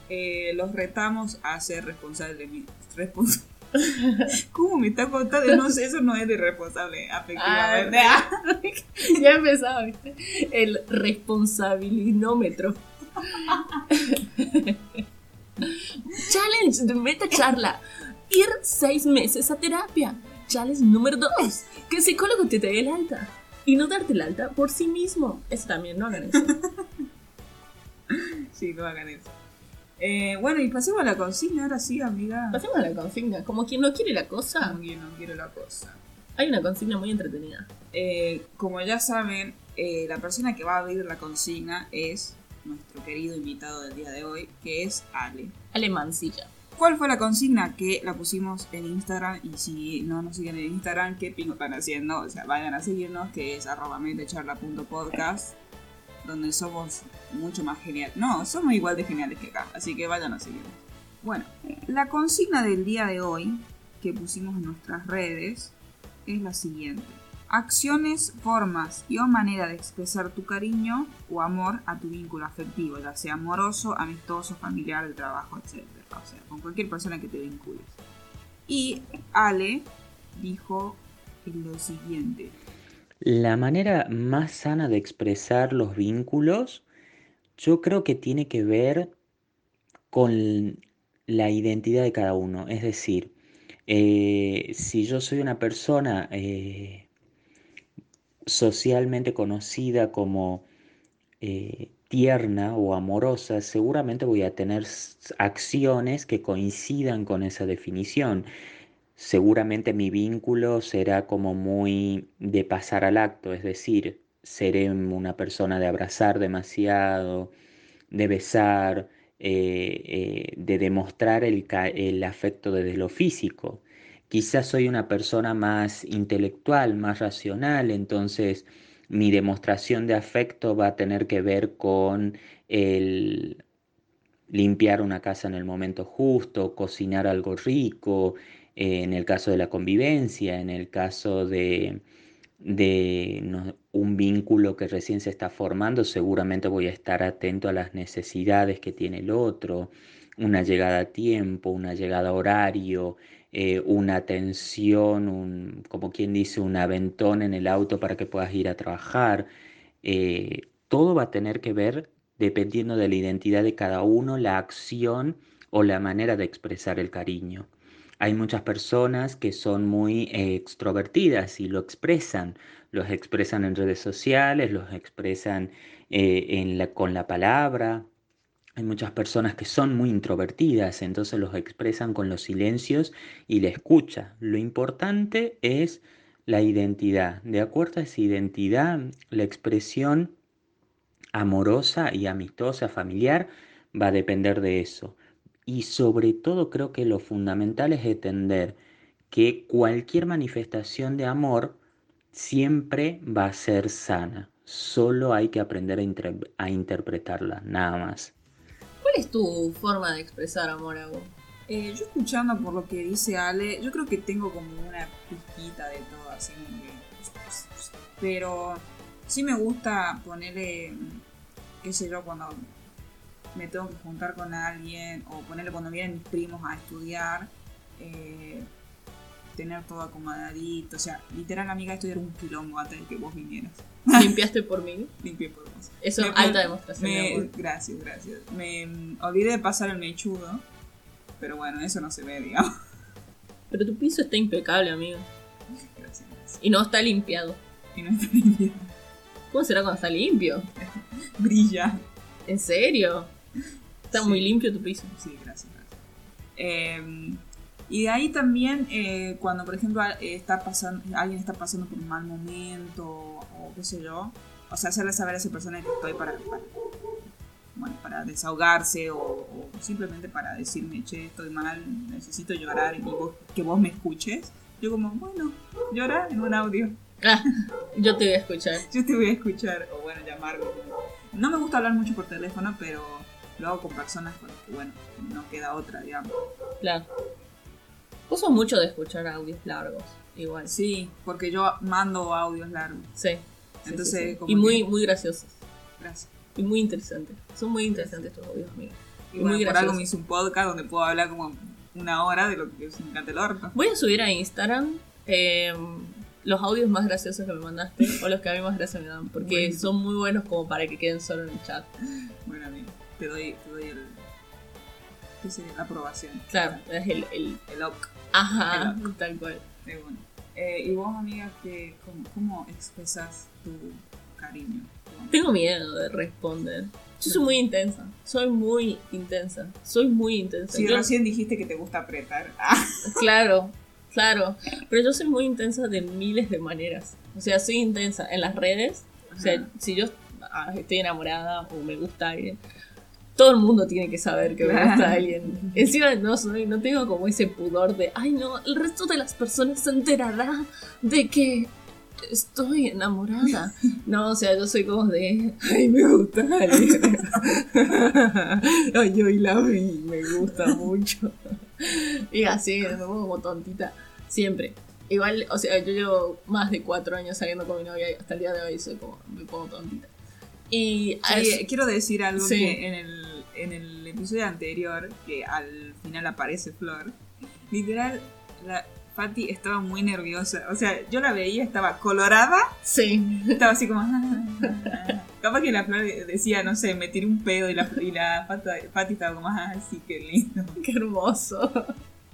eh, los retamos a ser responsables respons- ¿Cómo me está contando? No sé, eso no es de responsable afectivamente. Ah, ya empezaba, ¿viste? El responsabilinómetro. Challenge de meta charla. Ir seis meses a terapia. Challenge número dos. Que el psicólogo te dé el alta. Y no darte el alta por sí mismo. Eso también, no hagan eso. Sí, no hagan eso. Eh, bueno, y pasemos a la consigna ahora sí, amiga. Pasemos a la consigna. Como quien no quiere la cosa, No quiero, no quiero la cosa. hay una consigna muy entretenida. Eh, como ya saben, eh, la persona que va a abrir la consigna es nuestro querido invitado del día de hoy, que es Ale. Alemancilla. ¿Cuál fue la consigna que la pusimos en Instagram? Y si no nos siguen en Instagram, ¿qué pingo están haciendo? O sea, vayan a seguirnos, que es arroba metecharla.podcast, donde somos mucho más geniales. No, somos igual de geniales que acá, así que vayan a seguirnos. Bueno, la consigna del día de hoy que pusimos en nuestras redes es la siguiente. Acciones, formas y o manera de expresar tu cariño o amor a tu vínculo afectivo, ya sea amoroso, amistoso, familiar, de trabajo, etc. O sea, con cualquier persona que te vincules. Y Ale dijo lo siguiente. La manera más sana de expresar los vínculos, yo creo que tiene que ver con la identidad de cada uno. Es decir, eh, si yo soy una persona eh, socialmente conocida como eh, tierna o amorosa, seguramente voy a tener acciones que coincidan con esa definición. Seguramente mi vínculo será como muy de pasar al acto, es decir, seré una persona de abrazar demasiado, de besar, eh, eh, de demostrar el, el afecto desde lo físico. Quizás soy una persona más intelectual, más racional, entonces mi demostración de afecto va a tener que ver con el limpiar una casa en el momento justo, cocinar algo rico, eh, en el caso de la convivencia, en el caso de, un vínculo que recién se está formando, seguramente voy a estar atento a las necesidades que tiene el otro, una llegada a tiempo, una llegada a horario, eh, una atención, un, como quien dice, un aventón en el auto para que puedas ir a trabajar. Eh, todo va a tener que ver, dependiendo de la identidad de cada uno, la acción o la manera de expresar el cariño. Hay muchas personas que son muy eh, extrovertidas y lo expresan, los expresan en redes sociales, los expresan eh, con la palabra, hay muchas personas que son muy introvertidas, entonces los expresan con los silencios y la escucha. Lo importante es la identidad. De acuerdo a esa identidad, la expresión amorosa y amistosa, familiar, va a depender de eso. Y sobre todo creo que lo fundamental es entender que cualquier manifestación de amor siempre va a ser sana. Solo hay que aprender a, interpretarla, nada más. ¿Cuál es tu forma de expresar amor a vos? Eh, yo escuchando por lo que dice Ale, yo creo que tengo como una pizquita de todo, así como que... Pero sí me gusta ponerle, qué sé yo, cuando me tengo que juntar con alguien o ponerle cuando vienen mis primos a estudiar, eh, tener todo acomodadito. O sea, literal, amiga, esto era un quilombo antes de que vos vinieras. ¿Limpiaste por mí? Limpié por vos. Eso es alta demostración. gracias, gracias. Me mm, olvidé de pasar el mechudo, pero bueno, eso no se ve, digamos. Pero tu piso está impecable, amigo. Gracias, gracias. Y no está limpiado. Y no está limpiado. ¿Cómo será cuando está limpio? Brilla. ¿En serio? Está muy limpio tu piso. Sí, gracias, gracias. Eh, y de ahí también, eh, cuando por ejemplo está pasando, alguien está pasando por un mal momento o qué sé yo, o sea, hacerle saber a esa persona que estoy para, bueno, para desahogarse o, simplemente para decirme, che, estoy mal, necesito llorar y vos, que vos me escuches. Yo como, bueno, llora en un audio. Ah, yo te voy a escuchar. yo te voy a escuchar, o bueno, llamarme. No me gusta hablar mucho por teléfono, pero lo hago con personas con las que, bueno, no queda otra, digamos. Claro. Uso mucho de escuchar audios largos, igual. Sí, porque yo mando audios largos. Sí. Entonces, y muy, muy graciosos. Gracias. Y muy interesantes. Son muy interesantes estos audios, amigos. Y, muy por algo me hice un podcast donde puedo hablar como una hora de lo que es un el orto. Voy a subir a Instagram em, los audios más graciosos que me mandaste o los que a mí más gracia me dan, porque son muy buenos como para que queden solo en el chat. Bueno, amigo, te doy, te doy el, la aprobación. Claro, es el, el, el ok. Ajá, tal cual. bueno. Eh, ¿Y vos, amiga, que, cómo, expresas tu cariño? Tengo miedo de responder. Yo soy muy intensa. Soy muy intensa. Soy muy intensa. Si recién dijiste que te gusta apretar. Ah. Claro, claro. Pero yo soy muy intensa de miles de maneras. O sea, soy intensa en las redes. O sea, si yo ah, estoy enamorada o me gusta alguien, todo el mundo tiene que saber que me gusta alguien. Encima no soy, no tengo como ese pudor de, ay no, el resto de las personas se enterará de que estoy enamorada. No, o sea, yo soy como de, ay, me gusta alguien. ay, yo y la vi, me gusta mucho. Y así, me pongo como tontita, siempre. Igual, o sea, yo llevo más de cuatro años saliendo con mi novia y hasta el día de hoy soy como, me pongo tontita. Y quiero decir algo que en el, en el episodio anterior, que al final aparece Flor, literal, la Fati estaba muy nerviosa. O sea, yo la veía, estaba colorada. Sí. Estaba así como. Capaz que la Flor decía, no sé, me tiré un pedo y la, y la Fati estaba como, ah, sí, qué lindo. Qué hermoso.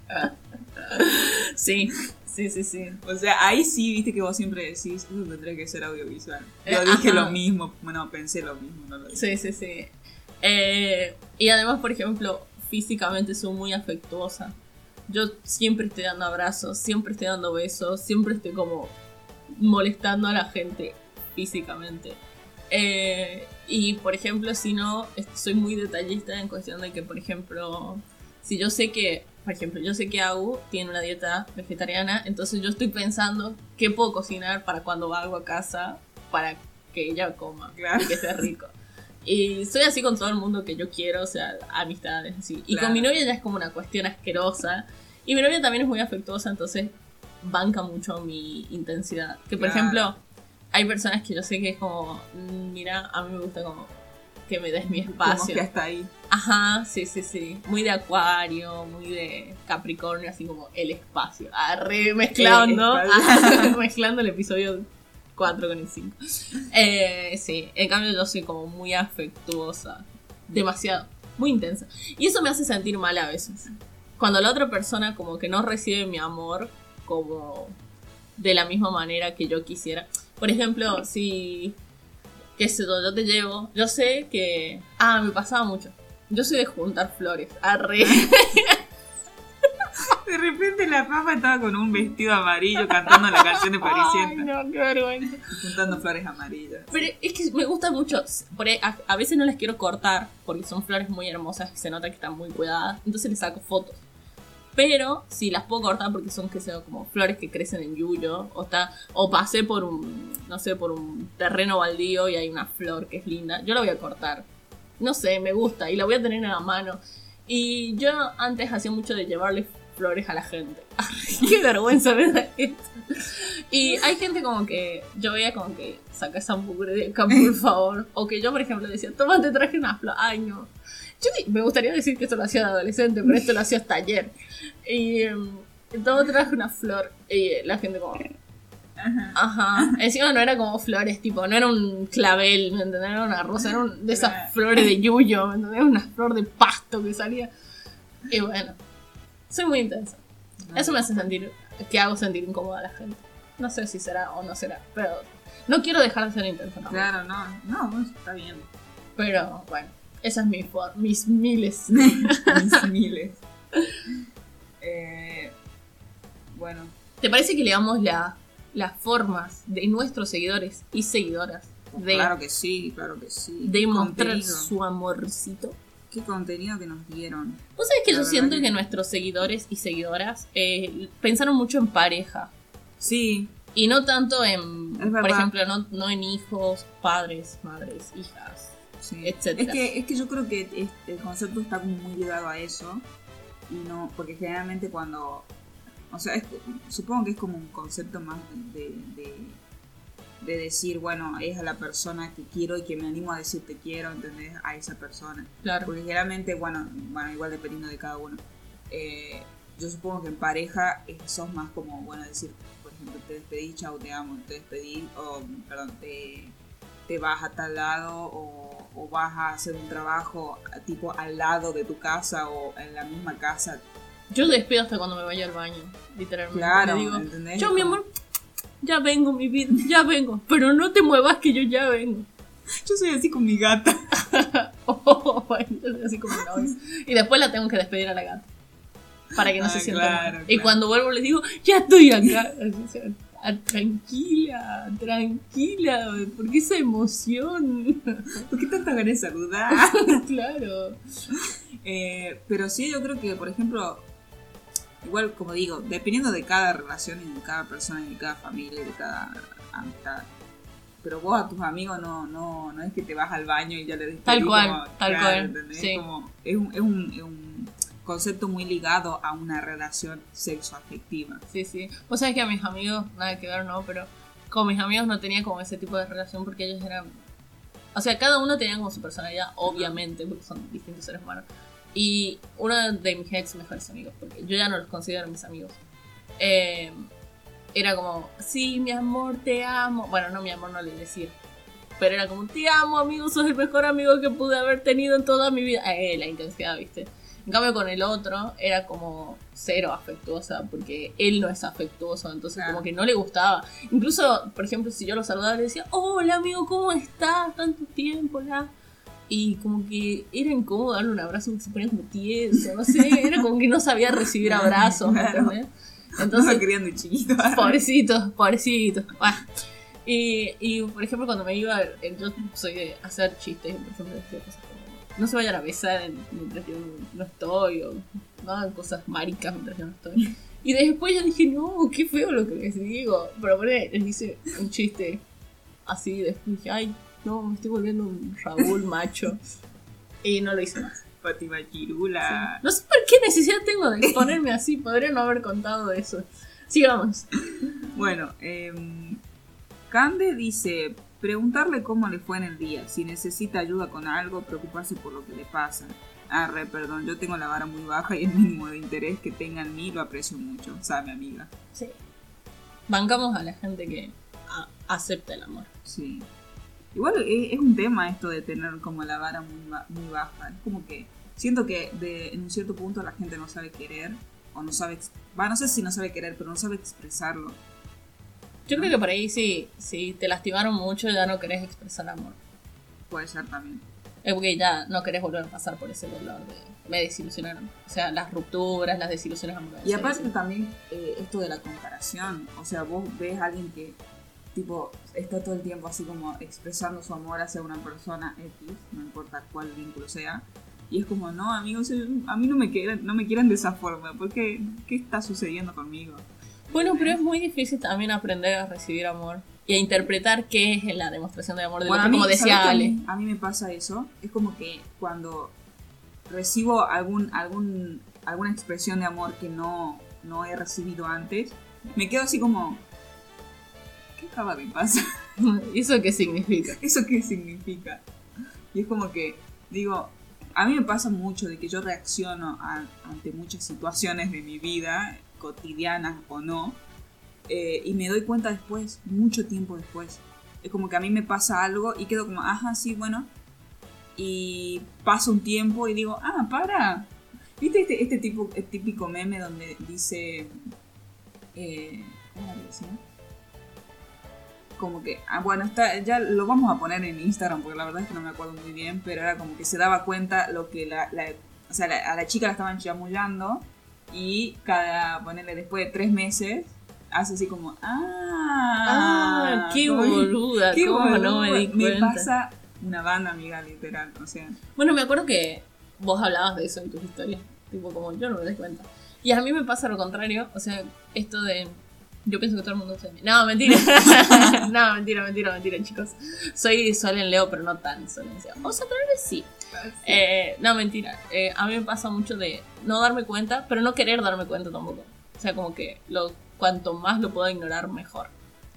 sí, Sí, sí, sí. O sea, ahí sí, viste que vos siempre decís, eso tendría que ser audiovisual. Eh, Yo dije lo mismo, bueno, pensé lo mismo, no lo dije. Sí, sí, sí. Eh, y además, por ejemplo, físicamente soy muy afectuosa. Yo siempre estoy dando abrazos, siempre estoy dando besos, siempre estoy como molestando a la gente físicamente. Eh, y por ejemplo, si no, soy muy detallista en cuestión de que, por ejemplo, si yo sé que por ejemplo, yo sé que Agu tiene una dieta vegetariana, entonces yo estoy pensando qué puedo cocinar para cuando hago a casa para que ella coma y que esté rico. Y soy así con todo el mundo que yo quiero, o sea, amistades, así. Y con mi novia ya es como una cuestión asquerosa. Y mi novia también es muy afectuosa, entonces banca mucho mi intensidad. Que por ejemplo, hay personas que yo sé que es como, mm, mira, a mí me gusta como que me des mi espacio. Como que hasta ahí. Ajá, sí, sí, sí. Muy de acuario, muy de Capricornio, así como el espacio. Arre, mezclando. mezclando el episodio 4 con el 5. Eh, sí, en cambio yo soy como muy afectuosa. Demasiado. Muy intensa. Y eso me hace sentir mal a veces. Cuando la otra persona como que no recibe mi amor como de la misma manera que yo quisiera. Por ejemplo, si que sé yo, te llevo. Yo sé que. Ah, me pasaba mucho. Yo soy de juntar flores. Arre. De repente la papa estaba con un vestido amarillo cantando la canción de Ay, Parisienta. no, qué vergüenza. Juntando flores amarillas. Pero es que me gusta mucho. Por ahí, a, a veces no las quiero cortar porque son flores muy hermosas y se nota que están muy cuidadas. Entonces les saco fotos. Pero si las puedo cortar porque son que sea como flores que crecen en yuyo o está o pasé por un no sé por un terreno baldío y hay una flor que es linda, yo la voy a cortar. No sé, me gusta y la voy a tener en la mano. Y yo antes hacía mucho de llevarle flores a la gente. Qué vergüenza me da esto. Y hay gente como que yo veía como que saca esa mugre de acá, por favor. O que yo, por ejemplo, decía, toma, te traje una flor. Ay, no. Yo me gustaría decir que esto lo hacía de adolescente, pero esto lo hacía hasta ayer. Y toma, te traje una flor. Y la gente como... Ajá. Encima no era como flores, tipo, no era un clavel, ¿me entendés? Era una rosa, era un- de esas flores de yuyo, ¿me entendés? Una flor de pasto que salía. Y bueno, soy muy intensa. Eso me hace sentir, que hago sentir incómoda a la gente. No sé si será o no será, pero no quiero dejar de ser intensa. ¿no? Claro, no, no, está bien. Pero bueno, esa es mi for mis miles. Mis miles. Eh, bueno, ¿Te parece que le damos la, las formas de nuestros seguidores y seguidoras de, claro que sí, claro que sí. de mostrar Contenido. su amorcito? Qué contenido que nos dieron. Vos sabés que La yo siento que- que nuestros seguidores y seguidoras eh, pensaron mucho en pareja. Sí, Y no tanto en, por ejemplo, no, no en hijos, padres, madres, hijas. Sí. Etcétera. Es que, es que yo creo que el concepto está muy ligado a eso. Y no, porque generalmente cuando. O sea, es- supongo que es como un concepto más de, de, de decir, bueno, es a la persona que quiero y que me animo a decir te quiero, ¿entendés? A esa persona. Claro. Porque generalmente, bueno, bueno igual dependiendo de cada uno. eh, yo supongo que en pareja sos más como, bueno, decir, por ejemplo, te despedí, chao, te amo, te despedí, o, perdón, te, te vas a tal lado, o, o vas a hacer un trabajo tipo al lado de tu casa o en la misma casa. Yo despido hasta cuando me vaya al baño, literalmente. Claro, Le digo, ¿entendés? yo mi amor, ya vengo, mi vida, ya vengo. Pero no te muevas que yo ya vengo. Yo soy así con mi gata. Oh, yo soy así como mi novio. Y después la tengo que despedir a la gata. Para que no Ah, se sienta claro, mal. Y cuando vuelvo les digo, ya estoy acá. Ah, tranquila, tranquila, ¿por qué esa emoción? ¿Por qué tanta ganas de saludar? claro. Eh, pero sí, yo creo que, por ejemplo, igual como digo, dependiendo de cada relación y de cada persona y de cada familia y de cada amistad. Pero vos a tus amigos no, no, no es que te vas al baño y ya le despedís Tal cual, como- tal claro, cual, sí. Como- es, un, es, un, es un concepto muy ligado a una relación sexoafectiva. Sí, sí. Vos sabés que a mis amigos, nada que ver, no, pero con mis amigos no tenía como ese tipo de relación porque ellos eran. O sea, cada uno tenía como su personalidad, obviamente, porque son distintos seres humanos. Y uno de mis ex mejores amigos, porque yo ya no los considero mis amigos, eh, era como, sí, mi amor, te amo. Bueno, no, mi amor no le decir. Pero era como, te amo, amigo, sos el mejor amigo que pude haber tenido en toda mi vida. Eh, la intensidad, ¿viste? En cambio con el otro era como cero afectuosa porque él no es afectuoso, entonces como que no le gustaba. Incluso, por ejemplo, si yo lo saludaba le decía, hola amigo, ¿cómo estás? Tanto tiempo, la... Y como que era incómodo darle un abrazo se ponía como tieso, no sé, era como que no sabía recibir abrazos, ¿me Claro. Entonces, no querían de chiquito. Pobrecitos, pobrecitos. Bueno. Y, y, por ejemplo, cuando me iba, yo soy de hacer chistes, por ejemplo, decía cosas como, no se vayan a besar en- mientras yo no estoy, o no hagan cosas maricas mientras yo no estoy. Y después yo dije, no, qué feo lo que les digo. Pero bueno, les hice un chiste así, después dije, ay, no, me estoy volviendo un Raúl macho. Y no lo hice más. Fátima Chirula. No sé por qué necesidad tengo de ponerme así, podría no haber contado eso. Sigamos. Bueno, eh, Cande dice, preguntarle cómo le fue en el día, si necesita ayuda con algo, preocuparse por lo que le pasa. Ah, re, perdón, yo tengo la vara muy baja y el mínimo de interés que tenga en mí lo aprecio mucho, sabe amiga. Sí. Bancamos a la gente que acepta el amor. Sí. Igual es, es un tema esto de tener como la vara muy, muy baja. Es como que siento que de, en un cierto punto la gente no sabe querer o no sabe... Va, no sé si no sabe querer, pero no sabe expresarlo. Yo creo que por ahí sí, si te lastimaron mucho ya no querés expresar amor. Puede ser también. Es porque ya no querés volver a pasar por ese dolor de me desilusionaron. O sea, las rupturas, las desilusiones amorosas. Y aparte sí. también eh, esto de la comparación, o sea, vos ves a alguien que tipo está todo el tiempo así como expresando su amor hacia una persona X, no importa cuál vínculo sea, y es como, no, amigos, a mí no me quieran, no me quieran de esa forma, porque ¿qué está sucediendo conmigo? Bueno, pero es muy difícil también aprender a recibir amor y a interpretar qué es la demostración de amor del Bueno, otro, mí- como ¿sabes decía a Ale. mí- A mí me pasa eso, es como que cuando recibo algún, algún, alguna expresión de amor que no, no he recibido antes, me quedo así como, ¿qué acaba de pasar? ¿Y eso qué significa? ¿Eso qué significa? Y es como que, digo, a mí me pasa mucho de que yo reacciono a- ante muchas situaciones de mi vida, cotidianas o no, eh, y me doy cuenta después, mucho tiempo después. Es como que a mí me pasa algo y quedo como, ajá, sí, bueno. Y pasa un tiempo y digo, ah, para. ¿Viste este, este tipo, el típico meme donde dice. Eh, ¿Cómo? Como que, ah, bueno, está, ya lo vamos a poner en Instagram porque la verdad es que no me acuerdo muy bien, pero era como que se daba cuenta lo que la, la- o sea, la- a la chica la estaban chamullando y cada, ponerle después de tres meses, hace así como, ah, Ah, qué boluda, qué cómo no me boluda. di cuenta. pasa una banda, amiga, literal, o sea, Bueno, me acuerdo que vos hablabas de eso en tus historias. Tipo, como yo no me doy cuenta. Y a mí me pasa lo contrario. O sea, esto de. Yo pienso que todo el mundo se No, mentira. no, mentira, mentira, mentira, chicos. Soy sol en Leo, pero no tan sol en Leo. O sea, tal vez sí. Eh, no, mentira. Eh, a mí me pasa mucho de no darme cuenta, pero no querer darme cuenta tampoco. O sea, como que lo, cuanto más lo pueda ignorar, mejor.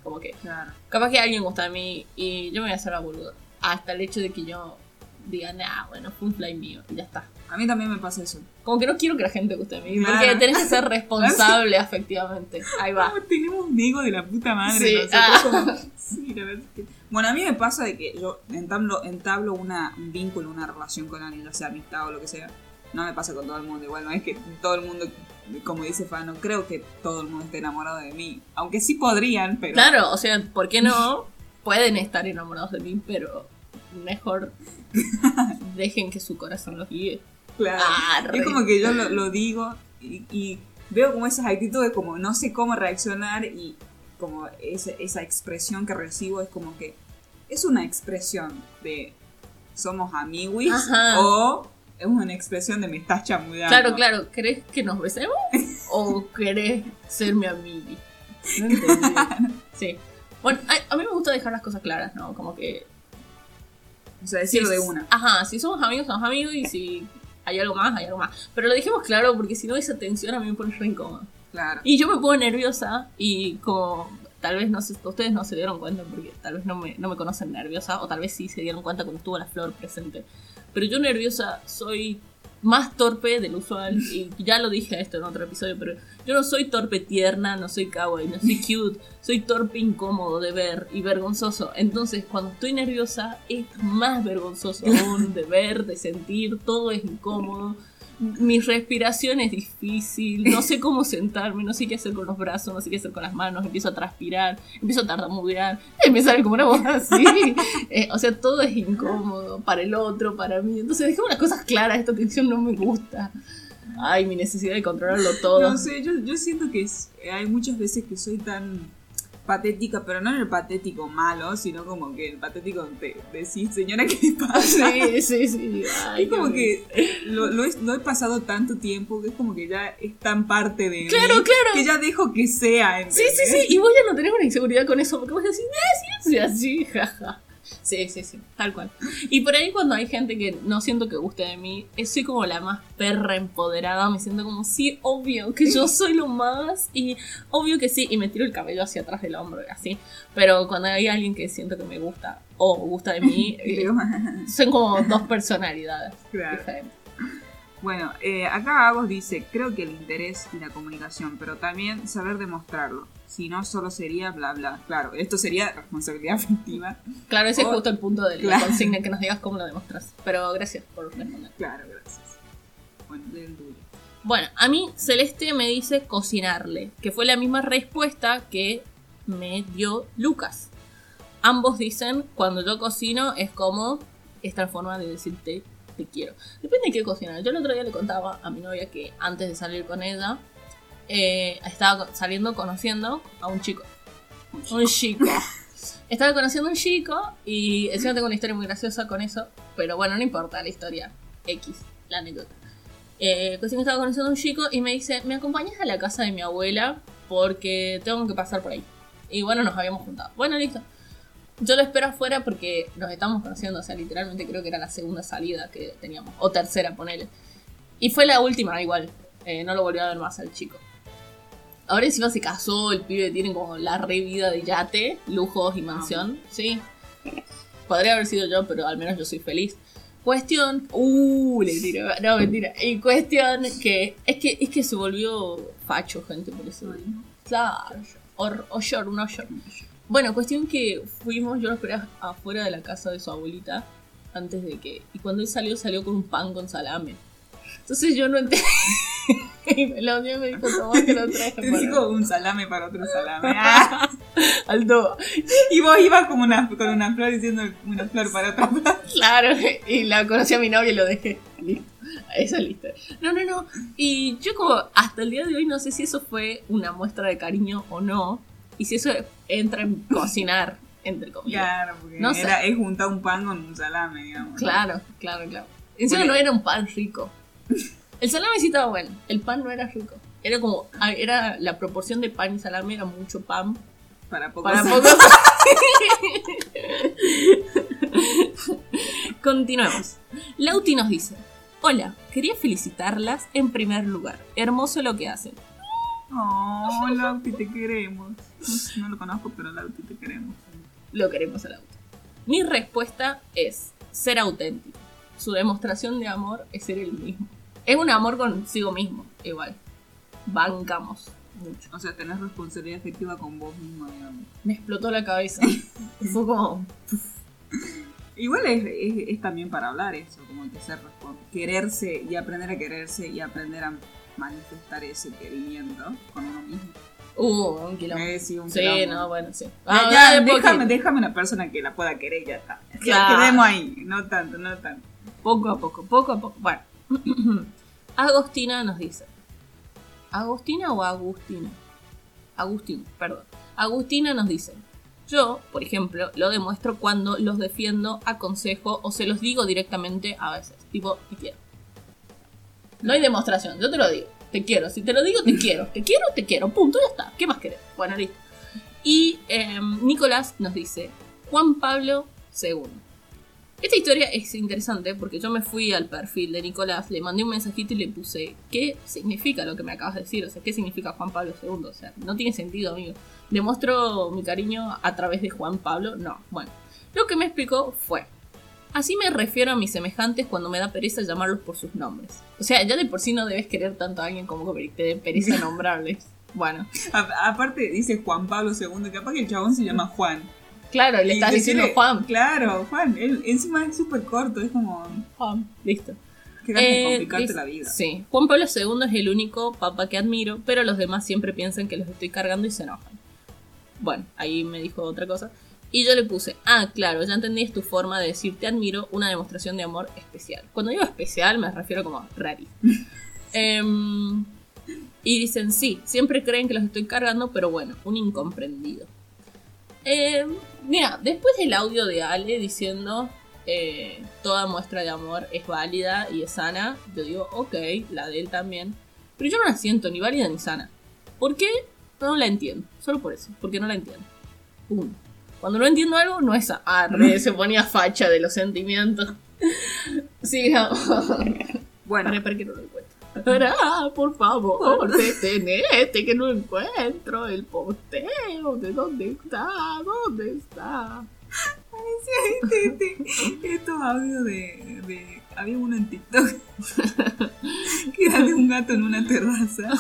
Como que claro. Capaz que alguien gusta de mí y yo me voy a hacer la boluda. Hasta el hecho de que yo diga, nah, bueno, fue un fly mío y ya está. A mí también me pasa eso. Como que no quiero que la gente guste de mí, Claro. porque tenés que ser responsable afectivamente. Ahí va. No, tenemos un ego de la puta madre. Sí, ah. como- sí, la verdad es que- Bueno, a mí me pasa de que yo entablo, entablo una, un vínculo, una relación con alguien, ya sea amistad o lo que sea. No me pasa con todo el mundo, igual no es que todo el mundo, como dice Fa, no creo que todo el mundo esté enamorado de mí. Aunque sí podrían, pero... Claro, o sea, ¿por qué no? Pueden estar enamorados de mí, pero mejor dejen que su corazón los guíe. Claro. Arre. Es como que yo lo, lo digo y, y veo como esas actitudes, como no sé cómo reaccionar y como esa, esa expresión que recibo es como que es una expresión de somos amiguis Ajá. o es una expresión de me estás chamudando. Claro, claro, ¿querés que nos besemos? ¿O querés ser mi amiga? No entendí. Sí. Bueno, a, a mí me gusta dejar las cosas claras, ¿no? Como que O sea, decirlo de una. Ajá, si somos amigos, somos amigos y si hay algo más, hay algo más. Pero lo dijimos claro porque si no esa tensión a mí me pone re incómoda. Claro. Y yo me pongo nerviosa y como tal vez no sé, ustedes no se dieron cuenta porque tal vez no me, no me conocen nerviosa o tal vez sí se dieron cuenta cuando estuvo la flor presente. Pero yo nerviosa soy más torpe del usual y ya lo dije esto en otro episodio, pero yo no soy torpe tierna, no soy kawaii, no soy cute, soy torpe incómodo de ver y vergonzoso. Entonces cuando estoy nerviosa es más vergonzoso aún de ver, de sentir, todo es incómodo. Mi respiración es difícil, no sé cómo sentarme, no sé qué hacer con los brazos, no sé qué hacer con las manos, empiezo a transpirar, empiezo a tartamudear, y me sale como una voz así. Eh, o sea, todo es incómodo para el otro, para mí. Entonces, dejemos las cosas claras, esta tensión no me gusta. Ay, mi necesidad de controlarlo todo. No sé, yo, yo siento que es- hay muchas veces que soy tan patética, pero no en el patético malo, sino como que el patético de decir, señora, ¿qué pasa? Sí, sí, sí. Ay, es como que lo, lo he, lo he pasado tanto tiempo que es como que ya es tan parte de Claro, mí claro. que ya dejo que sea. Sí, sí, ¿entendés? sí. Y vos ya no tenés una inseguridad con eso, porque vos decís, ah, sí, sí, así, jaja. Sí, sí, sí, tal cual. Y por ahí cuando hay gente que no siento que guste de mí, eh, soy como la más perra empoderada, me siento como, sí, obvio que yo soy lo más, y obvio que sí, y me tiro el cabello hacia atrás del hombro, y así. Pero cuando hay alguien que siento que me gusta, o gusta de mí, eh, son como dos personalidades Claro. diferentes. Bueno, eh, acá Agos dice, creo que el interés y la comunicación, pero también saber demostrarlo. Si no, solo sería bla bla. Claro, esto sería responsabilidad afectiva. Claro, ese es justo el punto de la claro. consigna, que nos digas cómo lo demostras. Pero gracias por responder. Claro, gracias. Bueno, lee el tuyo. Bueno, a mí Celeste me dice cocinarle, que fue la misma respuesta que me dio Lucas. Ambos dicen, cuando yo cocino es como esta forma de decirte te quiero. Depende de qué cocinar. Yo el otro día le contaba a mi novia que antes de salir con ella, eh, estaba saliendo conociendo a un chico. Un chico. Estaba conociendo a un chico y encima tengo una historia muy graciosa con eso, pero bueno, no importa la historia. X, la anécdota. Eh, que estaba conociendo a un chico y me dice, ¿me acompañas a la casa de mi abuela? Porque tengo que pasar por ahí. Y bueno, nos habíamos juntado. Bueno, listo. Yo lo espero afuera porque nos estamos conociendo, o sea, literalmente creo que era la segunda salida que teníamos, o tercera, ponele. Y fue la última, igual. Eh, no lo volví a ver más al chico. Ahora encima se casó, el pibe tiene como la re vida de yate, lujos y mansión. Sí. Podría haber sido yo, pero al menos yo soy feliz. Cuestión. Uh, le tiro. No, mentira. Y cuestión que. Es que, es que se volvió facho, gente, por eso. Claro. O, o short, no short. Bueno, cuestión que fuimos, yo lo esperé afuera de la casa de su abuelita antes de que. Y cuando él salió, salió con un pan con salame. Entonces yo no entendí. y me lo dio y me dijo, toma que lo traje. Te digo un salame para otro salame. Ah. Alto. Y vos ibas como una, con una flor diciendo una flor para otra flor. Claro, y la conocí a mi novia y lo dejé. Listo. Esa es lista. No, no, no. Y yo como hasta el día de hoy no sé si eso fue una muestra de cariño o no. Y si eso entra en cocinar, entre comillas. Claro, porque No sé. era, es juntar un pan con un salame, digamos. Claro, claro, claro. Encima Porque- no era un pan rico. El salame sí estaba bueno. El pan no era rico. Era como, ah, era la proporción de pan y salame era mucho pan Para poco para salame. poco. Continuemos. Lauti nos dice: Hola, quería felicitarlas en primer lugar. Hermoso lo que hacen. Oh, Lauti, te queremos. No lo conozco, pero Lauti, te queremos. Lo queremos a Lauti. Mi respuesta es ser auténtico. Su demostración de amor es ser el mismo. Es un amor consigo mismo, igual. Bancamos mucho. O sea, tenés responsabilidad efectiva con vos mismo, digamos. Me explotó la cabeza. Fue como. Igual es, es- es también para hablar eso, como que ser quererse y aprender a quererse y aprender a manifestar ese querimiento con uno mismo. Uh, un kilómetro. Eh, sí, un Sí, quilombo. no, bueno, sí. Ya, Ah, ya, déjame, déjame una persona que la pueda querer y ya está. Claro. Quedemos ahí, no tanto, no tanto. Poco a poco, poco a poco. Bueno. Agostina nos dice. ¿Agostina o Agustina? Agustina, perdón. Agustina nos dice. Yo, por ejemplo, lo demuestro cuando los defiendo, aconsejo o se los digo directamente a veces. Tipo, te quiero. No hay demostración, yo te lo digo. Te quiero. Si te lo digo, te quiero. Te quiero, te quiero. Punto, ya está. ¿Qué más querés? Bueno, listo. Y em, Nicolás nos dice, Juan Pablo II. Esta historia es interesante porque yo me fui al perfil de Nicolás, le mandé un mensajito y le puse, ¿qué significa lo que me acabas de decir? O sea, ¿qué significa Juan Pablo II? O sea, no tiene sentido, amigo. ¿Demuestro mi cariño a través de Juan Pablo? No. Bueno, lo que me explicó fue, así me refiero a mis semejantes cuando me da pereza llamarlos por sus nombres. O sea, ya de por sí no debes querer tanto a alguien como que te dé pereza nombrarles. Bueno, A- aparte dice Juan Pablo II, capaz que el chabón se llama Juan. claro, le estás diciendo Juan. Claro, Juan. Él, encima es súper corto, es como. Juan, listo. Que Eh, complicarte la vida. Sí, Juan Pablo II es el único papa que admiro, pero los demás siempre piensan que los estoy cargando y se enojan. Bueno, ahí me dijo otra cosa. Y yo le puse, ah, claro, ya entendí, es tu forma de decir te admiro, una demostración de amor especial. Cuando digo especial me refiero como rari. Em, y dicen, sí, siempre creen que los estoy cargando, pero bueno, un incomprendido. Em, mira, después del audio de Ale diciendo eh, toda muestra de amor es válida y es sana, yo digo, ok, la de él también. Pero yo no la siento ni válida ni sana. ¿Por qué? No la entiendo. Solo por eso, porque no la entiendo. Punto. Cuando no entiendo algo, no es ah, re, se ponía facha de los sentimientos. Sigamos. Bueno, Para, para que no lo encuentro. Para, por favor, detenete que no encuentro el posteo. ¿De dónde está? ¿Dónde está? este, este- estos audios de, de- Había uno en TikTok que era de un gato en una terraza.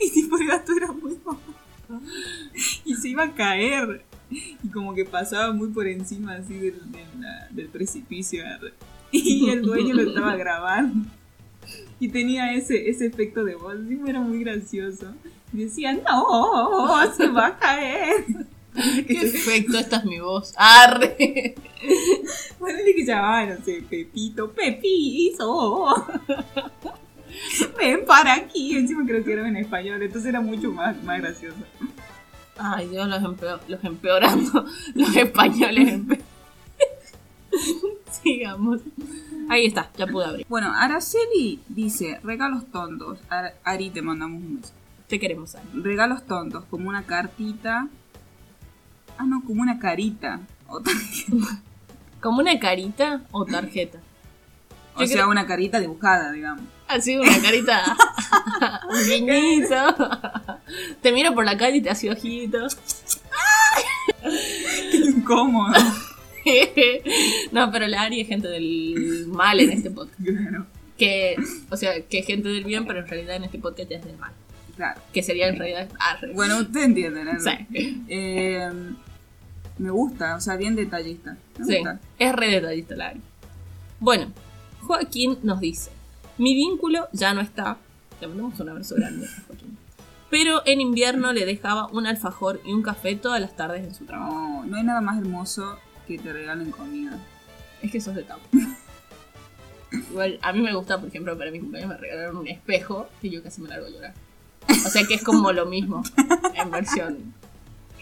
Y tipo el gato era muy bajo. Y se iba a caer. Y como que pasaba muy por encima así del, del, la- del precipicio. Y el dueño lo estaba grabando. Y tenía ese, ese efecto de voz. Y era muy gracioso. Y decía, no, se va a caer. Qué efecto, esta es mi voz. Arre. Ponele que llamaba, no sé, Pepito, Pepizo. Ven para aquí. Encima creo que era en español, entonces era mucho más, más gracioso. Ay, Dios, los, empeo- los empeorando. Los españoles Sigamos. Ahí está, ya pude abrir. Bueno, Araceli dice, regalos tontos. Ar- Ari, te mandamos un beso. Te queremos, Ani. Regalos tontos, como una cartita. Ah, no, como una carita. O, ta- ¿Como una carita o tarjeta? o Yo sea, creo- una carita dibujada, digamos. Así una carita. Un guiñito. Te miro por la calle y te hace ojitos. Qué incómodo. no, pero la Ari es gente del mal en este podcast. Claro, Que, o sea, que es gente del bien, pero en realidad en este podcast es del mal. claro. Que sería en realidad. arre. Bueno, usted entiende, ¿no? Sí. Eh, me gusta, o sea, bien detallista. Me Sí, gusta. es re detallista la Ari. Bueno, Joaquín nos dice: Mi vínculo ya no está. Le mandamos un abrazo grande. Pero en invierno le dejaba un alfajor y un café todas las tardes en su trabajo. No, no hay nada más hermoso que te regalen comida. Es que sos de tamo. Igual, a mí me gusta, por ejemplo, para mi cumpleaños me regalaron un espejo y yo casi me largo a llorar. O sea que es como lo mismo, en versión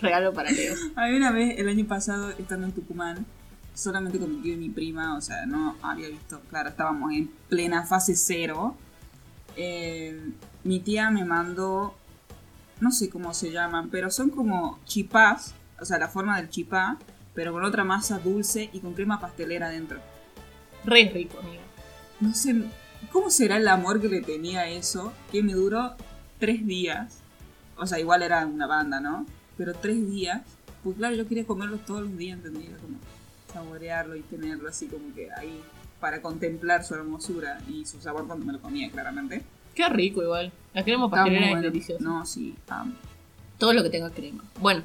regalo para Leo. A mí una vez, el año pasado, estando en Tucumán, solamente con mi tío y mi prima, o sea, no había visto, claro, estábamos en plena fase cero. Eh, mi tía me mandó, no sé cómo se llaman, pero son como chipás, o sea, la forma del chipá, pero con otra masa dulce y con crema pastelera adentro. Re rico, amigo. No sé, ¿cómo será el amor que le tenía a eso? Que me duró tres días. O sea, igual era una banda, ¿no? Pero tres días. Pues claro, yo quería comerlo todos los días, ¿entendí? Era como saborearlo y tenerlo así como que ahí para contemplar su hermosura y su sabor cuando me lo comía, claramente. Qué rico igual. La crema pastelera es bueno. deliciosa. No, sí, amo. Todo lo que tenga crema. Bueno,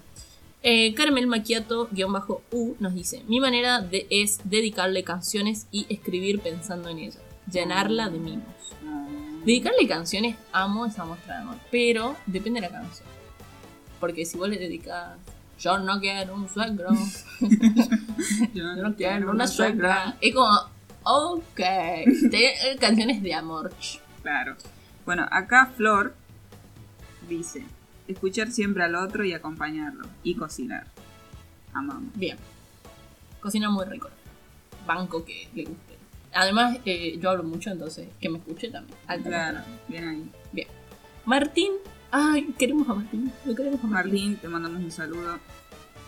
eh, Carmel Maquiato-U nos dice: Mi manera de, es dedicarle canciones y escribir pensando en ella. Llenarla de mimos. No. Dedicarle canciones, amo esa muestra de amor. Pero depende de la canción. Porque si vos le dedicas. Yo no quiero un suegro. Yo no quiero una suegra. Es como. Ok. Te- canciones de amor. Claro. Bueno, acá Flor dice, escuchar siempre al otro y acompañarlo. Y cocinar. Amamos. Bien. Cocina muy rico. Banco que le guste. Además, eh, yo hablo mucho, entonces que me escuche también. Alta Claro, bien ahí. Martín. Ay, queremos a Martín. Lo queremos a Martín. Martín, te mandamos un saludo.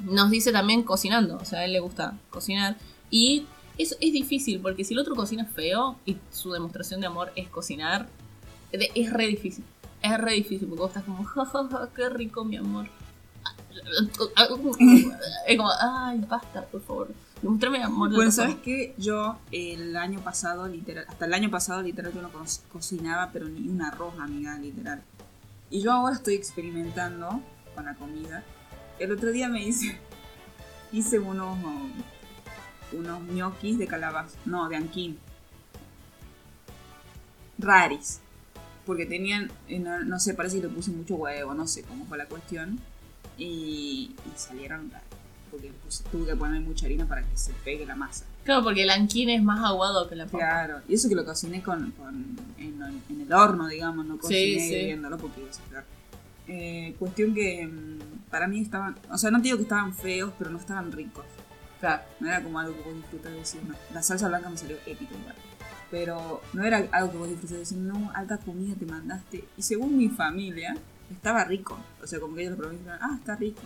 Nos dice también cocinando. O sea, a él le gusta cocinar. Y eso es difícil, porque si el otro cocina feo y su demostración de amor es cocinar, es re difícil. Es re difícil, porque vos estás como, jajaja, qué rico mi amor. Es como, ay, basta, por favor. Demostrame amor. de Bueno, ¿sabes forma". qué? Yo el año pasado, literal, hasta el año pasado, literal, yo no co- cocinaba, pero ni un arroz, amiga, literal. Y yo ahora estoy experimentando con la comida. El otro día me hice, hice unos, unos ñoquis de calabaza, no, de anquín. Raris. Porque tenían, eh, no, no sé, parece que le puse mucho huevo, no sé cómo fue la cuestión. Y, y salieron raros. Porque tuve que ponerle mucha harina para que se pegue la masa. Claro, porque el anquín es más aguado que la papa. Claro, y eso que lo cociné con, con- en, en el horno, digamos, no cociné Sí, sí. viéndolo porque. Eh, cuestión que mm, para mí estaban, o sea, no te digo que estaban feos, pero no estaban ricos. Claro. No era como algo que vos disfrutas de decir, no. La salsa blanca me salió épico igual. Pero no era algo que vos disfrutas de decir, no, alta comida te mandaste. Y según mi familia, estaba rico. O sea, como que ellos lo probaron y dijeron, ah, está rico.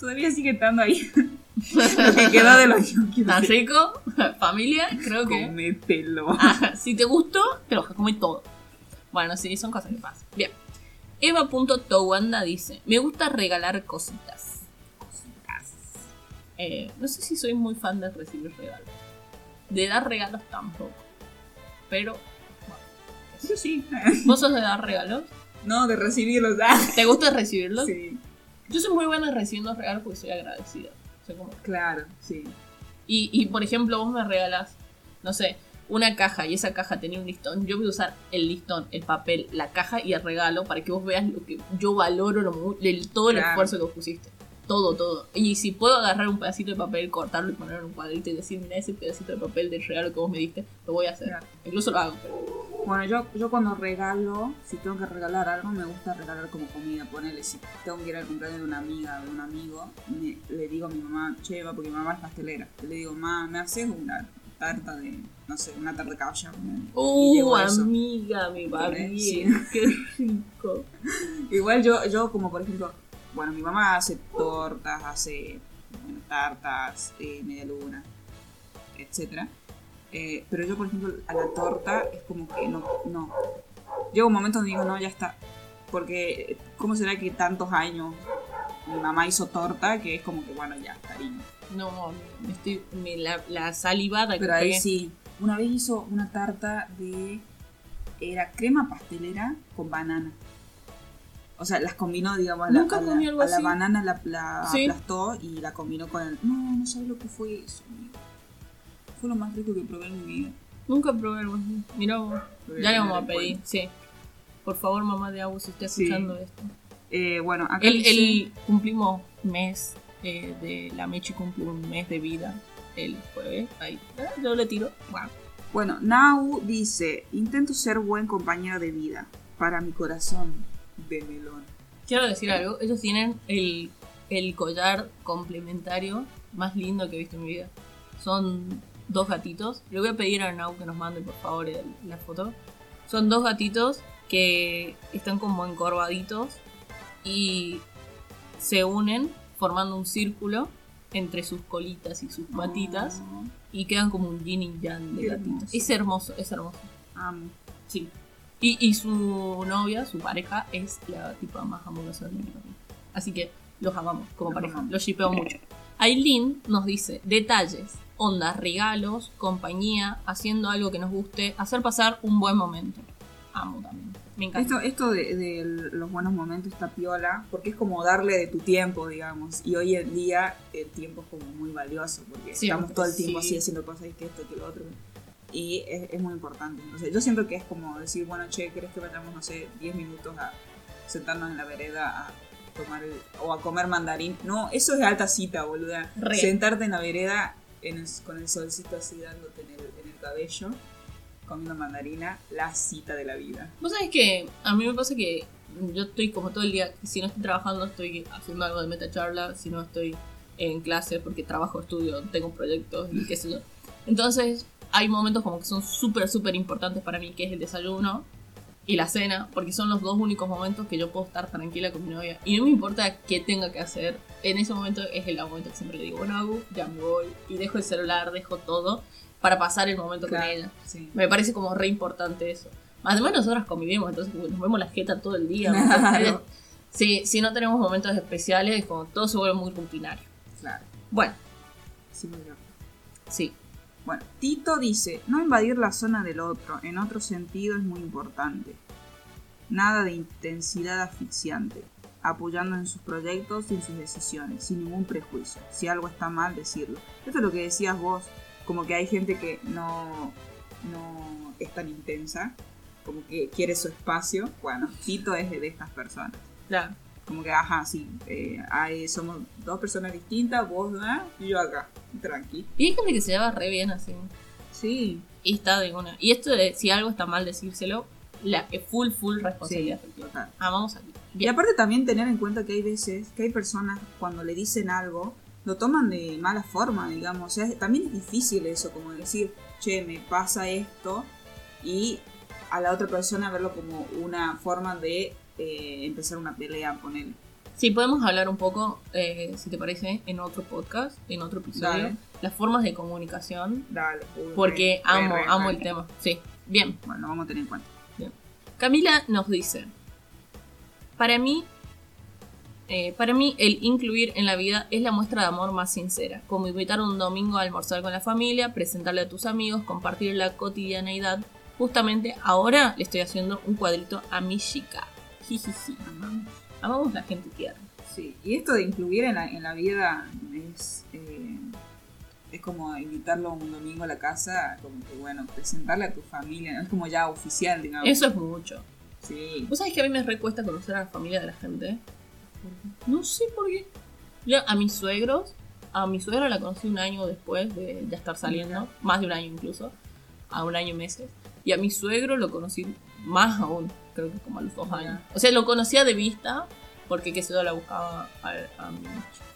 Todavía sigue estando ahí. lo que quedó de los ñoquis. ¿Tan rico? Familia, creo que. Comételo. Ajá, si te gustó, te lo vas a comer todo. Bueno, sí, son cosas que pasan. Bien. Eva.towanda dice: Me gusta regalar cositas. Cositas. Eh, no sé si soy muy fan de recibir regalos. De dar regalos tampoco. Pero. Yo sí. ¿Vos sos de dar regalos? No, de recibirlos. Ah, ¿Te gusta recibirlos? sí. Yo soy muy buena recibiendo regalos porque soy agradecida. Soy como- Claro, sí. Y, y, por ejemplo, vos me regalas, no sé, una caja y esa caja tenía un listón. Yo voy a usar el listón, el papel, la caja y el regalo para que vos veas lo que yo valoro, lo el- todo el Claro. esfuerzo que vos pusiste. todo, todo. Y si puedo agarrar un pedacito de papel, cortarlo y ponerlo en un cuadrito y decir, mira ese pedacito de papel del regalo que vos me diste, lo voy a hacer. Claro. Incluso lo hago. pero- Bueno, yo, yo cuando regalo, si tengo que regalar algo, me gusta regalar como comida. Ponele, si tengo que ir al cumpleaños de una amiga o de un amigo, me- le digo a mi mamá, che, va, porque mi mamá es pastelera. Le digo, mamá, ¿me haces una tarta de, no sé, una tarta de caballa? ponele?" Y Uh, amiga, me va ¿Entendés? bien. Qué rico. Igual yo, yo como por ejemplo, bueno, mi mamá hace tortas, hace bueno, tartas, eh, media luna, etcétera. Eh, pero yo, por ejemplo, a la torta es como que no, no. Llega un momento donde digo, no, ya está. Porque, ¿cómo será que tantos años mi mamá hizo torta que es como que, bueno, ya, cariño? No, me estoy. Me, la, la salivada que Pero ahí pegué. sí. Una vez hizo una tarta de. Era crema pastelera con banana. O sea, las combinó, digamos, a la, Nunca a la- comí algo a la así. banana la, la Sí. aplastó y la combinó con el. No, no sabes lo que fue eso, amigo. Fue lo más rico que probé en mi vida. Nunca probé así. Mira vos. Ya le vamos a pedir, sí. Por favor, mamá de Agus, si está Sí. escuchando esto. Eh, bueno, acá El, el- cumplimos mes eh, de la Mechi cumple un mes de vida el jueves. Ahí, ah, yo le tiro. Bueno, Nau dice: Intento ser buen compañero de vida para mi corazón de melón. Quiero decir algo, ellos tienen el, el collar complementario más lindo que he visto en mi vida. Son dos gatitos. Le voy a pedir a Nau que nos mande por favor el- la foto. Son dos gatitos que están como encorvaditos y se unen formando un círculo entre sus colitas y sus patitas Oh, y quedan como un yin y yang de Qué gatitos. hermoso. Es hermoso, es hermoso. amo. Sí. Y, y su novia, su pareja, es la tipa más amorosa del mundo. Así que los amamos como Los pareja. amamos. Los shipeo mucho. Aileen nos dice detalles, ondas, regalos, compañía, haciendo algo que nos guste, hacer pasar un buen momento. Amo también. Me encanta. Esto, esto de, de los buenos momentos está piola, porque es como darle de tu tiempo, digamos. Y hoy en día el tiempo es como muy valioso, porque Siempre, estamos todo el tiempo sí. así haciendo cosas y que esto, que lo otro. Y es, es muy importante. O sea, yo siento que es como decir, bueno, che, ¿crees que vayamos, no sé, 10 minutos a sentarnos en la vereda a tomar el- o a comer mandarín? No, eso es alta cita, boluda. Re. Sentarte en la vereda con el solcito así dándote en el, en el cabello, comiendo mandarina, la cita de la vida. Vos sabés que a mí me pasa que yo estoy como todo el día, si no estoy trabajando, estoy haciendo algo de meta charla, si no estoy en clase porque trabajo, estudio, tengo proyectos y qué sé yo. Entonces hay momentos como que son súper, súper importantes para mí, que es el desayuno y la cena, porque son los dos únicos momentos que yo puedo estar tranquila con mi novia. Y no me importa qué tenga que hacer, en ese momento es el momento que siempre le digo, bueno, hago, ya me voy, y dejo el celular, dejo todo para pasar el momento con ella. sí. Me parece como re importante eso. Además nosotras convivimos, entonces nos vemos la jeta todo el día. Claro. Si, si no tenemos momentos especiales, como todo se vuelve muy rutinario. Claro. Bueno, Sí, bien. sí. Bueno, Tito dice, no invadir la zona del otro, en otro sentido es muy importante. Nada de intensidad asfixiante, apoyando en sus proyectos y en sus decisiones, sin ningún prejuicio. Si algo está mal, decirlo. Esto es lo que decías vos, como que hay gente que no, no es tan intensa, como que quiere su espacio. Bueno, Tito es de estas personas. Claro. Como que, ajá, sí, eh, hay- somos dos personas distintas, vos ¿verdad? y yo acá, tranqui. Y hay gente que se lleva re bien así. Sí, Y está de una. Y esto de si algo está mal decírselo, la es full, full sí, responsabilidad. afectiva. total. Amamos aquí. Y aparte también tener en cuenta que hay veces que hay personas cuando le dicen algo lo toman de mala forma, digamos. O sea, también es difícil eso, como decir, che, me pasa esto y a la otra persona verlo como una forma de eh, empezar una pelea con él. Sí, podemos hablar un poco, eh, si te parece, en otro podcast, en otro episodio, Dale. las formas de comunicación, Dale. uy, porque re, amo, re, amo re. el tema. Sí, bien. Bueno, lo vamos a tener en cuenta. Camila nos dice, para mí, eh, para mí el incluir en la vida es la muestra de amor más sincera, como invitar un domingo a almorzar con la familia, presentarle a tus amigos, compartir la cotidianeidad. Justamente ahora le estoy haciendo un cuadrito a mi chica. Jijiji. Amamos. Amamos la gente tierna. Sí, y esto de incluir en la, en la vida es, eh, es como invitarlo un domingo a la casa, como que bueno, presentarle a tu familia, ¿no? es como ya oficial, digamos. Eso es mucho. Sí, ¿Vos sabés que a mí me recuesta conocer a la familia de la gente? No sé por qué. Yo a mis suegros, a mi suegra la conocí un año después de ya estar saliendo, más de un año incluso, a un año y meses. Y a mi suegro lo conocí más aún, creo que como a los dos años. O sea, lo conocía de vista, porque que yo la buscaba a, a mi chica.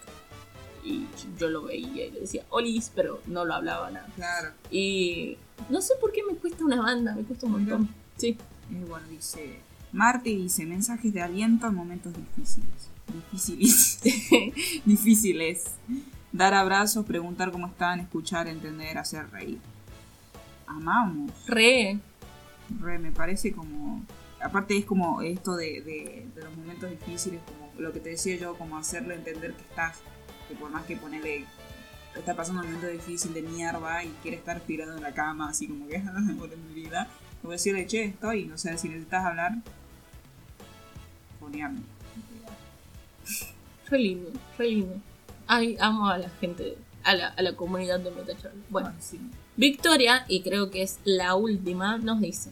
Y yo lo veía y le decía, Olis, pero no lo hablaba nada. Claro. Y no sé por qué me cuesta una banda, me cuesta un montón. Sí. Eh, bueno, dice. Marty dice: mensajes de aliento en momentos difíciles. Difíciles. difíciles. Dar abrazos, preguntar cómo están, escuchar, entender, hacer reír. Amamos. Re. Re, me parece como. Aparte, es como esto de, de, de los momentos difíciles, como lo que te decía yo, como hacerle entender que estás. Que por más que ponerle. Está pasando un momento difícil de mierda y quiere estar tirado en la cama, así como que. por mi vida. Como decirle, che, estoy. O sea, si necesitas hablar. Ponearme. Re lindo, re lindo. Ay, amo a la gente, a la, a la comunidad de Metacharla. Bueno, Ay, sí. Victoria, y creo que es la última, nos dice: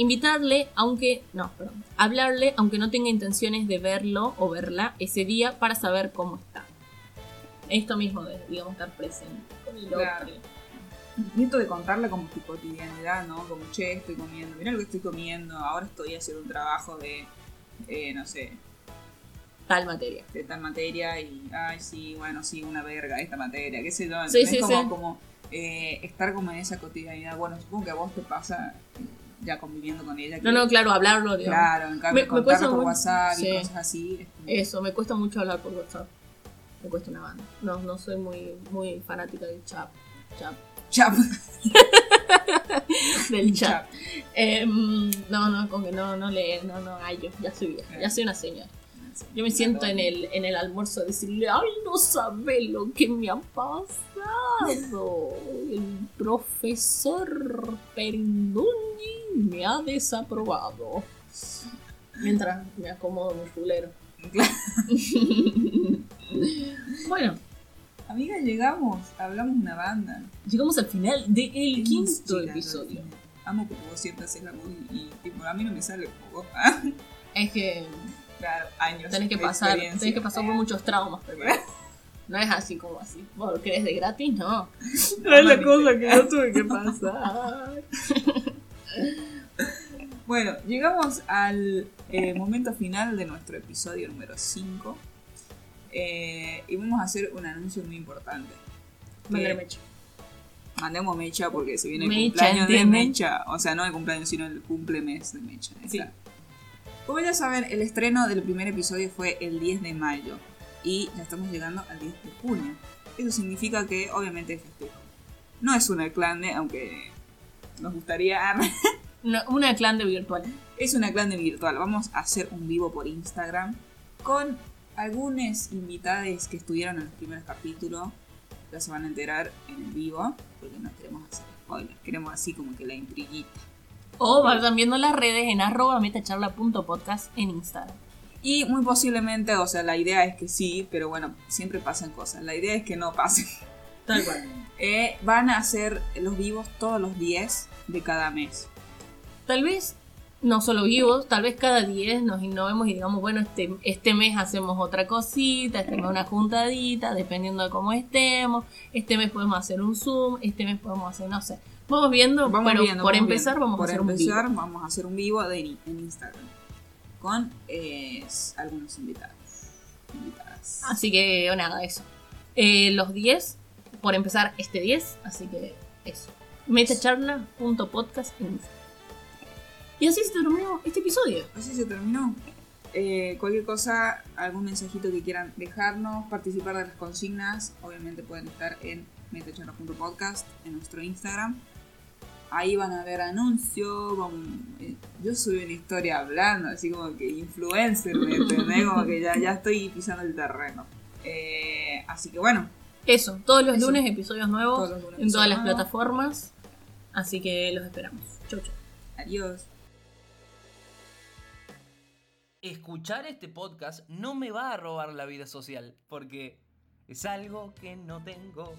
invitarle, aunque. No, perdón. Hablarle, aunque no tenga intenciones de verlo o verla ese día para saber cómo está. Esto mismo de, digamos, estar presente con el Claro. otro. Esto de contarle como tu cotidianidad, ¿no? Como, che, estoy comiendo, mira lo que estoy comiendo, ahora estoy haciendo un trabajo de, eh, no sé, Tal materia. de tal materia y, ay, sí, bueno, sí, una verga esta materia, qué sé yo. Sí, sí, como, sí. como eh, estar como en esa cotidianidad. Bueno, supongo que a vos te pasa ya conviviendo con ella. No, no, claro, hablarlo, digamos. Claro, en cambio, Me- contarlo por mucho, WhatsApp y cosas así. Eso, me cuesta mucho hablar por WhatsApp. Me cuesta una banda. No, no soy muy, muy fanática del chat. chat Ya, del chat. Em, no, no, con que no, no leer, no, no, ay, yo ya soy vieja, ya soy una señora. Yo me siento en el, en el almuerzo a decirle, ay, no sabe lo que me ha pasado. El profesor Perinduni me ha desaprobado. Mientras me acomodo mi fulero. bueno, Amiga, llegamos, hablamos una banda. llegamos al final del quinto episodio. Amo que vos siempre haces la voz y, y, tipo, a mí no me sale como vos. Es que claro, años. tenés que de pasar, tenés que pasar por muchos traumas primero. No es así como así. ¿Vos crees de gratis? No. No es la cosa que yo tuve que pasar. bueno, llegamos al eh, momento final de nuestro episodio número 5. y vamos a hacer un anuncio muy importante. Mandar Que- mecha. Mandemos Mecha porque se viene el Mecha, cumpleaños de. Mecha. O sea, no el cumpleaños, sino el cumplemes de Mecha. Sí. Exacto. Como ya saben, el estreno del primer episodio fue el 10 de mayo. Y ya estamos llegando al 10 de junio. Eso significa que obviamente es festejo. No es una clande, aunque nos gustaría. Una, una clan de virtual. es una clande virtual. Vamos a hacer un vivo por Instagram con algunos invitados que estuvieron en los primeros capítulos. Ya se van a enterar en el vivo, porque no queremos hacer spoilers. Queremos así como que la intriguita. O vayan viendo las redes en arroba metacharla.podcast en Instagram. Y muy posiblemente, o sea, la idea es que sí, pero bueno, siempre pasan cosas. La idea es que no pasen. Tal cual. Eh, van a hacer los vivos todos los 10 de cada mes. Tal vez no solo vivos, tal vez cada 10 nos innovemos y digamos, bueno, este, este mes hacemos otra cosita, este mes una juntadita, dependiendo de cómo estemos. Este mes podemos hacer un Zoom, este mes podemos hacer, no sé. Vamos viendo, Vamos pero viendo, por vamos empezar viendo. vamos Por a hacer un empezar, vivo. vamos a hacer un vivo de, en Instagram. Con eh, algunos invitados. Invitadas. Así que nada, eso. Eh, los 10, por empezar este 10, así que eso. Metacharla.podcast en Instagram. Y así se terminó este episodio. Así se terminó. Eh, cualquier cosa, algún mensajito que quieran dejarnos, participar de las consignas, obviamente pueden estar en metacharla.podcast, en nuestro Instagram. Ahí van a ver anuncios. eh, yo subí una historia hablando, así como que influencer, ¿me entendés? Como que ya, ya estoy pisando el terreno. Eh, así que bueno, Eso, todos los Eso. lunes episodios nuevos lunes en todas las nuevos. plataformas. Así que los esperamos. Chau, chau. adiós. escuchar este podcast no me va a robar la vida social, porque es algo que no tengo.